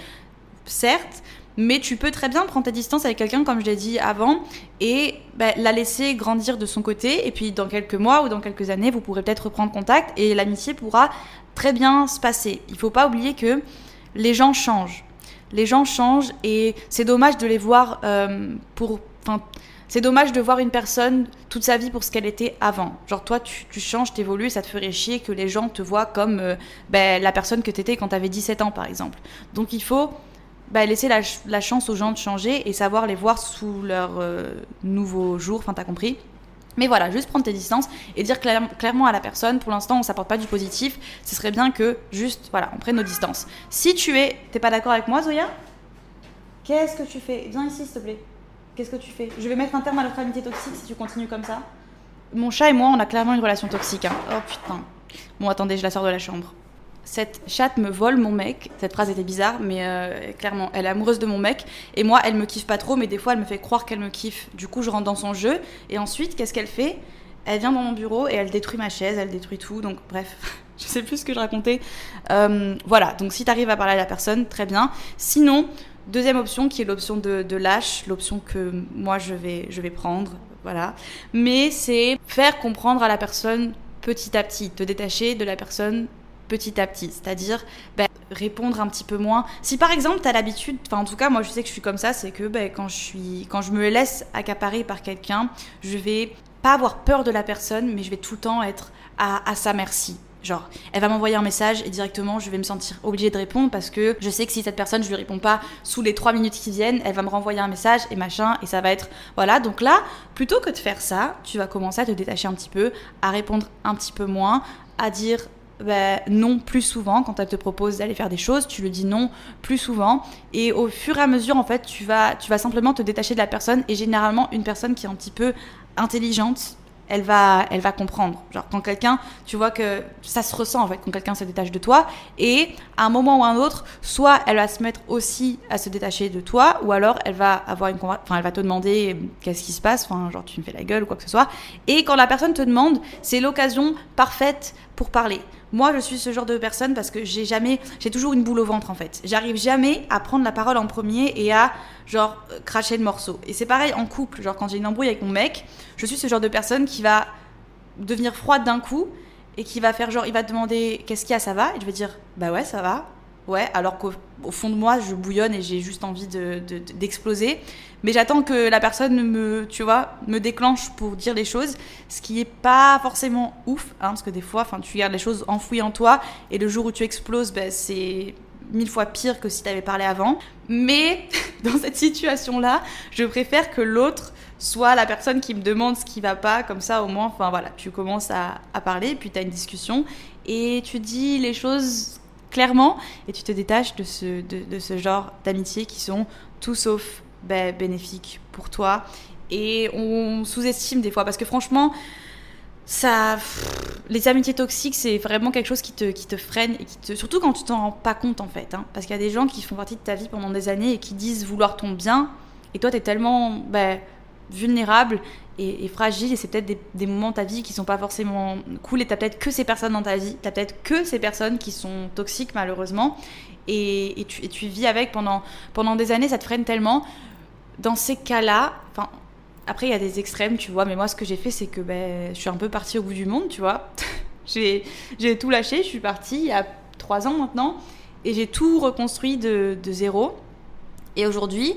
certes, mais tu peux très bien prendre ta distance avec quelqu'un, comme je l'ai dit avant, et ben, la laisser grandir de son côté. Et puis dans quelques mois ou dans quelques années, vous pourrez peut-être reprendre contact et l'amitié pourra très bien se passer. Il faut pas oublier que les gens changent. Les gens changent et c'est dommage de les voir euh, pour. C'est dommage de voir une personne toute sa vie pour ce qu'elle était avant. Genre toi, tu, tu changes, t'évolues, ça te ferait chier que les gens te voient comme euh, ben, la personne que t'étais quand t'avais 17 ans, par exemple. Donc il faut bah, laisser la, ch- la chance aux gens de changer et savoir les voir sous leur euh, nouveau jour, enfin t'as compris. Mais voilà, juste prendre tes distances et dire clair- clairement à la personne, pour l'instant on s'apporte pas du positif, ce serait bien que juste, voilà, on prenne nos distances. Si tu es, t'es pas d'accord avec moi Zoya? Qu'est-ce que tu fais? Viens ici s'il te plaît. Qu'est-ce que tu fais? Je vais mettre un terme à notre amitié toxique si tu continues comme ça. Mon chat et moi, on a clairement une relation toxique. hein. Oh putain. Bon, attendez, je la sors de la chambre. Cette chatte me vole mon mec. Cette phrase était bizarre, mais euh, clairement, elle est amoureuse de mon mec. Et moi, elle me kiffe pas trop, mais des fois, elle me fait croire qu'elle me kiffe. Du coup, je rentre dans son jeu. Et ensuite, qu'est-ce qu'elle fait? Elle vient dans mon bureau et elle détruit ma chaise, elle détruit tout. Donc, bref, je sais plus ce que je racontais. Euh, voilà, donc si tu arrives à parler à la personne, très bien. Sinon, deuxième option qui est l'option de, lâche, l'option que moi je vais, je vais prendre. Voilà. Mais c'est faire comprendre à la personne petit à petit, te détacher de la personne petit à petit. C'est-à-dire ben, répondre un petit peu moins. Si par exemple tu as l'habitude, enfin en tout cas moi je sais que je suis comme ça, c'est que ben, quand, je suis, quand je me laisse accaparer par quelqu'un, je vais pas avoir peur de la personne, mais je vais tout le temps être à sa merci. Genre, elle va m'envoyer un message et directement, je vais me sentir obligée de répondre parce que je sais que si cette personne, je lui réponds pas sous les trois minutes qui viennent, elle va me renvoyer un message et machin, et ça va être. Voilà, donc là, plutôt que de faire ça, tu vas commencer à te détacher un petit peu, à répondre un petit peu moins, à dire ben, non plus souvent quand elle te propose d'aller faire des choses, tu le dis non plus souvent et au fur et à mesure en fait tu vas tu vas simplement te détacher de la personne et généralement une personne qui est un petit peu intelligente elle va, elle va comprendre. Genre quand quelqu'un, tu vois que ça se ressent en fait quand quelqu'un se détache de toi et à un moment ou un autre, soit elle va se mettre aussi à se détacher de toi ou alors elle va avoir une enfin elle va te demander qu'est-ce qui se passe, enfin genre tu me fais la gueule ou quoi que ce soit. Et quand la personne te demande, c'est l'occasion parfaite pour parler. Moi, je suis ce genre de personne parce que j'ai jamais, j'ai toujours une boule au ventre en fait. J'arrive jamais à prendre la parole en premier et à genre euh, cracher le morceau. Et c'est pareil en couple, genre quand j'ai une embrouille avec mon mec, je suis ce genre de personne qui va devenir froide d'un coup et qui va faire genre, il va demander qu'est-ce qu'il y a, ça va? Et je vais dire bah ouais, ça va. Ouais, alors qu'au au fond de moi, je bouillonne et j'ai juste envie de- de- d'exploser. Mais j'attends que la personne me, tu vois, me déclenche pour dire les choses, ce qui est pas forcément ouf, hein, parce que des fois, tu gardes les choses enfouies en toi et le jour où tu exploses, ben, c'est mille fois pire que si tu avais parlé avant. Mais dans cette situation-là, je préfère que l'autre soit la personne qui me demande ce qui va pas, comme ça au moins, enfin voilà, tu commences à, à parler, puis tu as une discussion et tu dis les choses clairement et tu te détaches de ce, de, ce genre d'amitié qui sont tout sauf ben, bénéfiques pour toi. Et on sous-estime des fois parce que franchement, ça, les amitiés toxiques, c'est vraiment quelque chose qui te, qui te freine et qui te, surtout quand tu t'en rends pas compte en fait. hein. parce qu'il y a des gens qui font partie de ta vie pendant des années et qui disent vouloir ton bien, et toi t'es tellement ben, vulnérable et, et fragile, et c'est peut-être des, moments de ta vie qui sont pas forcément cool, et t'as peut-être que ces personnes dans ta vie, t'as peut-être que ces personnes qui sont toxiques malheureusement, et, tu, vis avec pendant, pendant des années, ça te freine tellement. Dans ces cas-là, enfin, après, il y a des extrêmes, tu vois, mais moi, ce que j'ai fait, c'est que ben, je suis un peu partie au bout du monde, tu vois. j'ai tout lâché, je suis partie il y a trois ans maintenant, et j'ai tout reconstruit de zéro. Et aujourd'hui,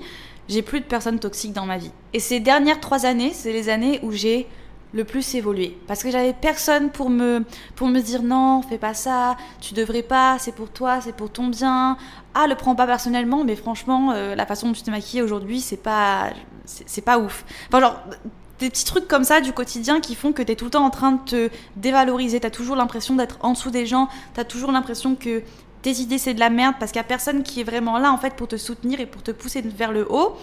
j'ai plus de personnes toxiques dans ma vie. Et ces dernières trois années, c'est les années où j'ai le plus évolué. Parce que j'avais personne pour me, pour me dire non, fais pas ça, tu devrais pas, c'est pour toi, c'est pour ton bien. Ah, le prends pas personnellement, mais franchement, euh, la façon dont tu te maquilles aujourd'hui, c'est pas, c'est pas ouf. Enfin, genre, des petits trucs comme ça du quotidien qui font que tu es tout le temps en train de te dévaloriser. Tu as toujours l'impression d'être en dessous des gens. Tu as toujours l'impression que tes idées c'est de la merde parce qu'il n'y a personne qui est vraiment là en fait pour te soutenir et pour te pousser vers le haut.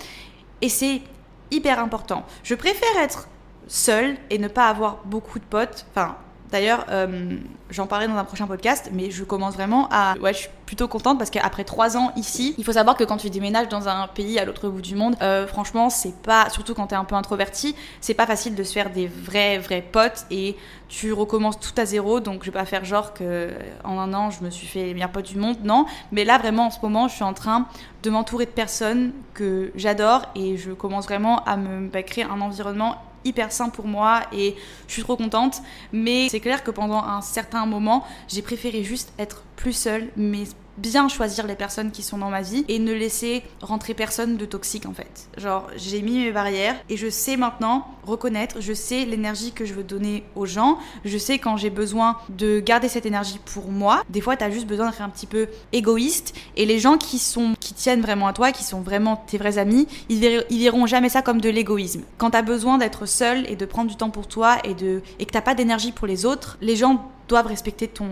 Et c'est hyper important. Je préfère être seule et ne pas avoir beaucoup de potes. Enfin, D'ailleurs, euh, j'en parlerai dans un prochain podcast, mais je commence vraiment à. Ouais, je suis plutôt contente parce qu'après trois ans ici, il faut savoir que quand tu déménages dans un pays à l'autre bout du monde, euh, franchement, c'est pas. Surtout quand t'es un peu introverti, c'est pas facile de se faire des vrais, vrais potes et tu recommences tout à zéro. Donc, je vais pas faire genre que en un an, je me suis fait les meilleurs potes du monde. Non. Mais là, vraiment, en ce moment, je suis en train de m'entourer de personnes que j'adore et je commence vraiment à me bah, créer un environnement hyper sain pour moi et je suis trop contente. Mais c'est clair que pendant un certain moment, j'ai préféré juste être plus seule, mais bien choisir les personnes qui sont dans ma vie et ne laisser rentrer personne de toxique en fait. Genre j'ai mis mes barrières et je sais maintenant reconnaître, je sais l'énergie que je veux donner aux gens, je sais quand j'ai besoin de garder cette énergie pour moi. Des fois tu as juste besoin d'être un petit peu égoïste et les gens qui sont qui tiennent vraiment à toi, qui sont vraiment tes vrais amis, ils, verront, ils verront jamais ça comme de l'égoïsme. Quand tu as besoin d'être seul et de prendre du temps pour toi et de et que t'as pas d'énergie pour les autres, les gens doivent respecter ton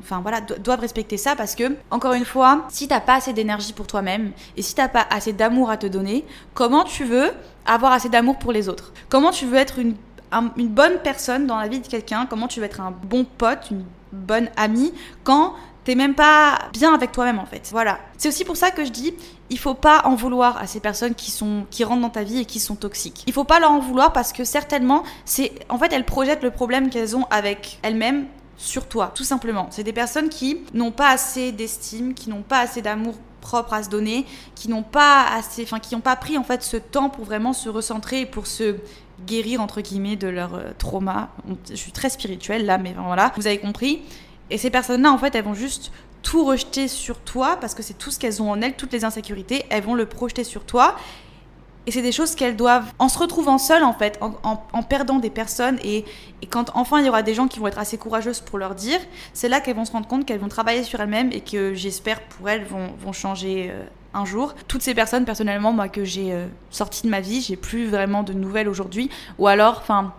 enfin voilà doivent respecter ça parce que encore une fois si t'as pas assez d'énergie pour toi-même et si t'as pas assez d'amour à te donner comment tu veux avoir assez d'amour pour les autres? Comment tu veux être une, une bonne personne dans la vie de quelqu'un? Comment tu veux être un bon pote une bonne amie quand t'es même pas bien avec toi-même en fait? Voilà. C'est aussi pour ça que je dis, il faut pas en vouloir à ces personnes qui sont qui rentrent dans ta vie et qui sont toxiques. Il faut pas leur en vouloir parce que certainement, c'est en fait elles projettent le problème qu'elles ont avec elles-mêmes sur toi, tout simplement. C'est des personnes qui n'ont pas assez d'estime, qui n'ont pas assez d'amour propre à se donner, qui n'ont pas assez, enfin qui n'ont pas pris en fait ce temps pour vraiment se recentrer et pour se guérir entre guillemets de leur euh, trauma. Je suis très spirituelle là, mais voilà, vous avez compris. Et ces personnes-là, en fait, elles vont juste tout rejeter sur toi parce que c'est tout ce qu'elles ont en elles, toutes les insécurités, elles vont le projeter sur toi et c'est des choses qu'elles doivent, en se retrouvant seules en fait, en, perdant des personnes, et, quand enfin il y aura des gens qui vont être assez courageuses pour leur dire, c'est là qu'elles vont se rendre compte qu'elles vont travailler sur elles-mêmes et que j'espère pour elles vont, changer euh, un jour. Toutes ces personnes, personnellement, moi que j'ai euh, sorties de ma vie, j'ai plus vraiment de nouvelles aujourd'hui, ou alors, enfin,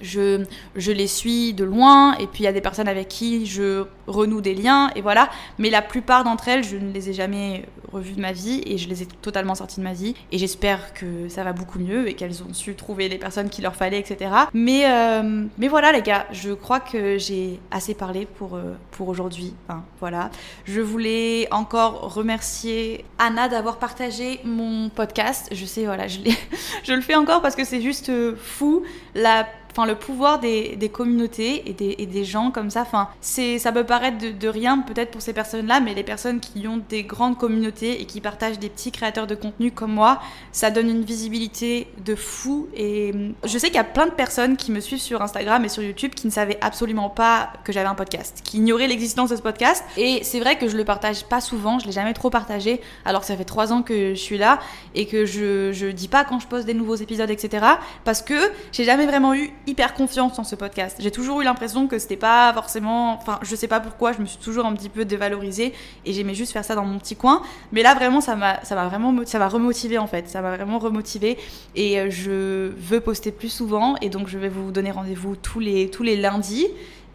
je, les suis de loin, et puis il y a des personnes avec qui je renoue des liens, et voilà. Mais la plupart d'entre elles, je ne les ai jamais revues de ma vie, et je les ai totalement sorties de ma vie. Et j'espère que ça va beaucoup mieux, et qu'elles ont su trouver les personnes qu'il leur fallait, etc. Mais, euh, mais voilà, les gars, je crois que j'ai assez parlé pour, euh, pour aujourd'hui. Voilà. Je voulais encore remercier Anna d'avoir partagé mon podcast. Je sais, voilà, je, je le fais encore parce que c'est juste fou. La enfin le pouvoir des, des communautés et des, des, gens comme ça. C'est, ça peut paraître de, de rien peut-être pour ces personnes-là, mais les personnes qui ont des grandes communautés et qui partagent des petits créateurs de contenu comme moi, ça donne une visibilité de fou. Et hum, je sais qu'il y a plein de personnes qui me suivent sur Instagram et sur YouTube qui ne savaient absolument pas que j'avais un podcast, qui ignoraient l'existence de ce podcast. Et c'est vrai que je le partage pas souvent, je l'ai jamais trop partagé, alors que ça fait trois ans que je suis là et que je, je dis pas quand je poste des nouveaux épisodes, etc. Parce que j'ai jamais vraiment eu hyper confiance en ce podcast. J'ai toujours eu l'impression que c'était pas forcément. Enfin, je sais pas pourquoi, je me suis toujours un petit peu dévalorisée et j'aimais juste faire ça dans mon petit coin. Mais là, vraiment, ça m'a, ça m'a vraiment, ça m'a remotivé en fait. Ça m'a vraiment remotivé et euh, je veux poster plus souvent et donc je vais vous donner rendez-vous tous les, tous les lundis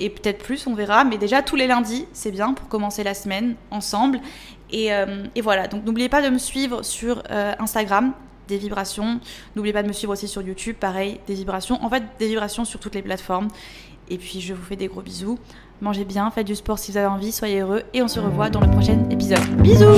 et peut-être plus, on verra. Mais déjà, tous les lundis, c'est bien pour commencer la semaine ensemble. Et, euh, et voilà, donc n'oubliez pas de me suivre sur euh, Instagram, des vibrations. N'oubliez pas de me suivre aussi sur YouTube, pareil, des vibrations. En fait, des vibrations sur toutes les plateformes. Et puis, je vous fais des gros bisous. Mangez bien, faites du sport si vous avez envie, soyez heureux. Et on se revoit dans le prochain épisode. Bisous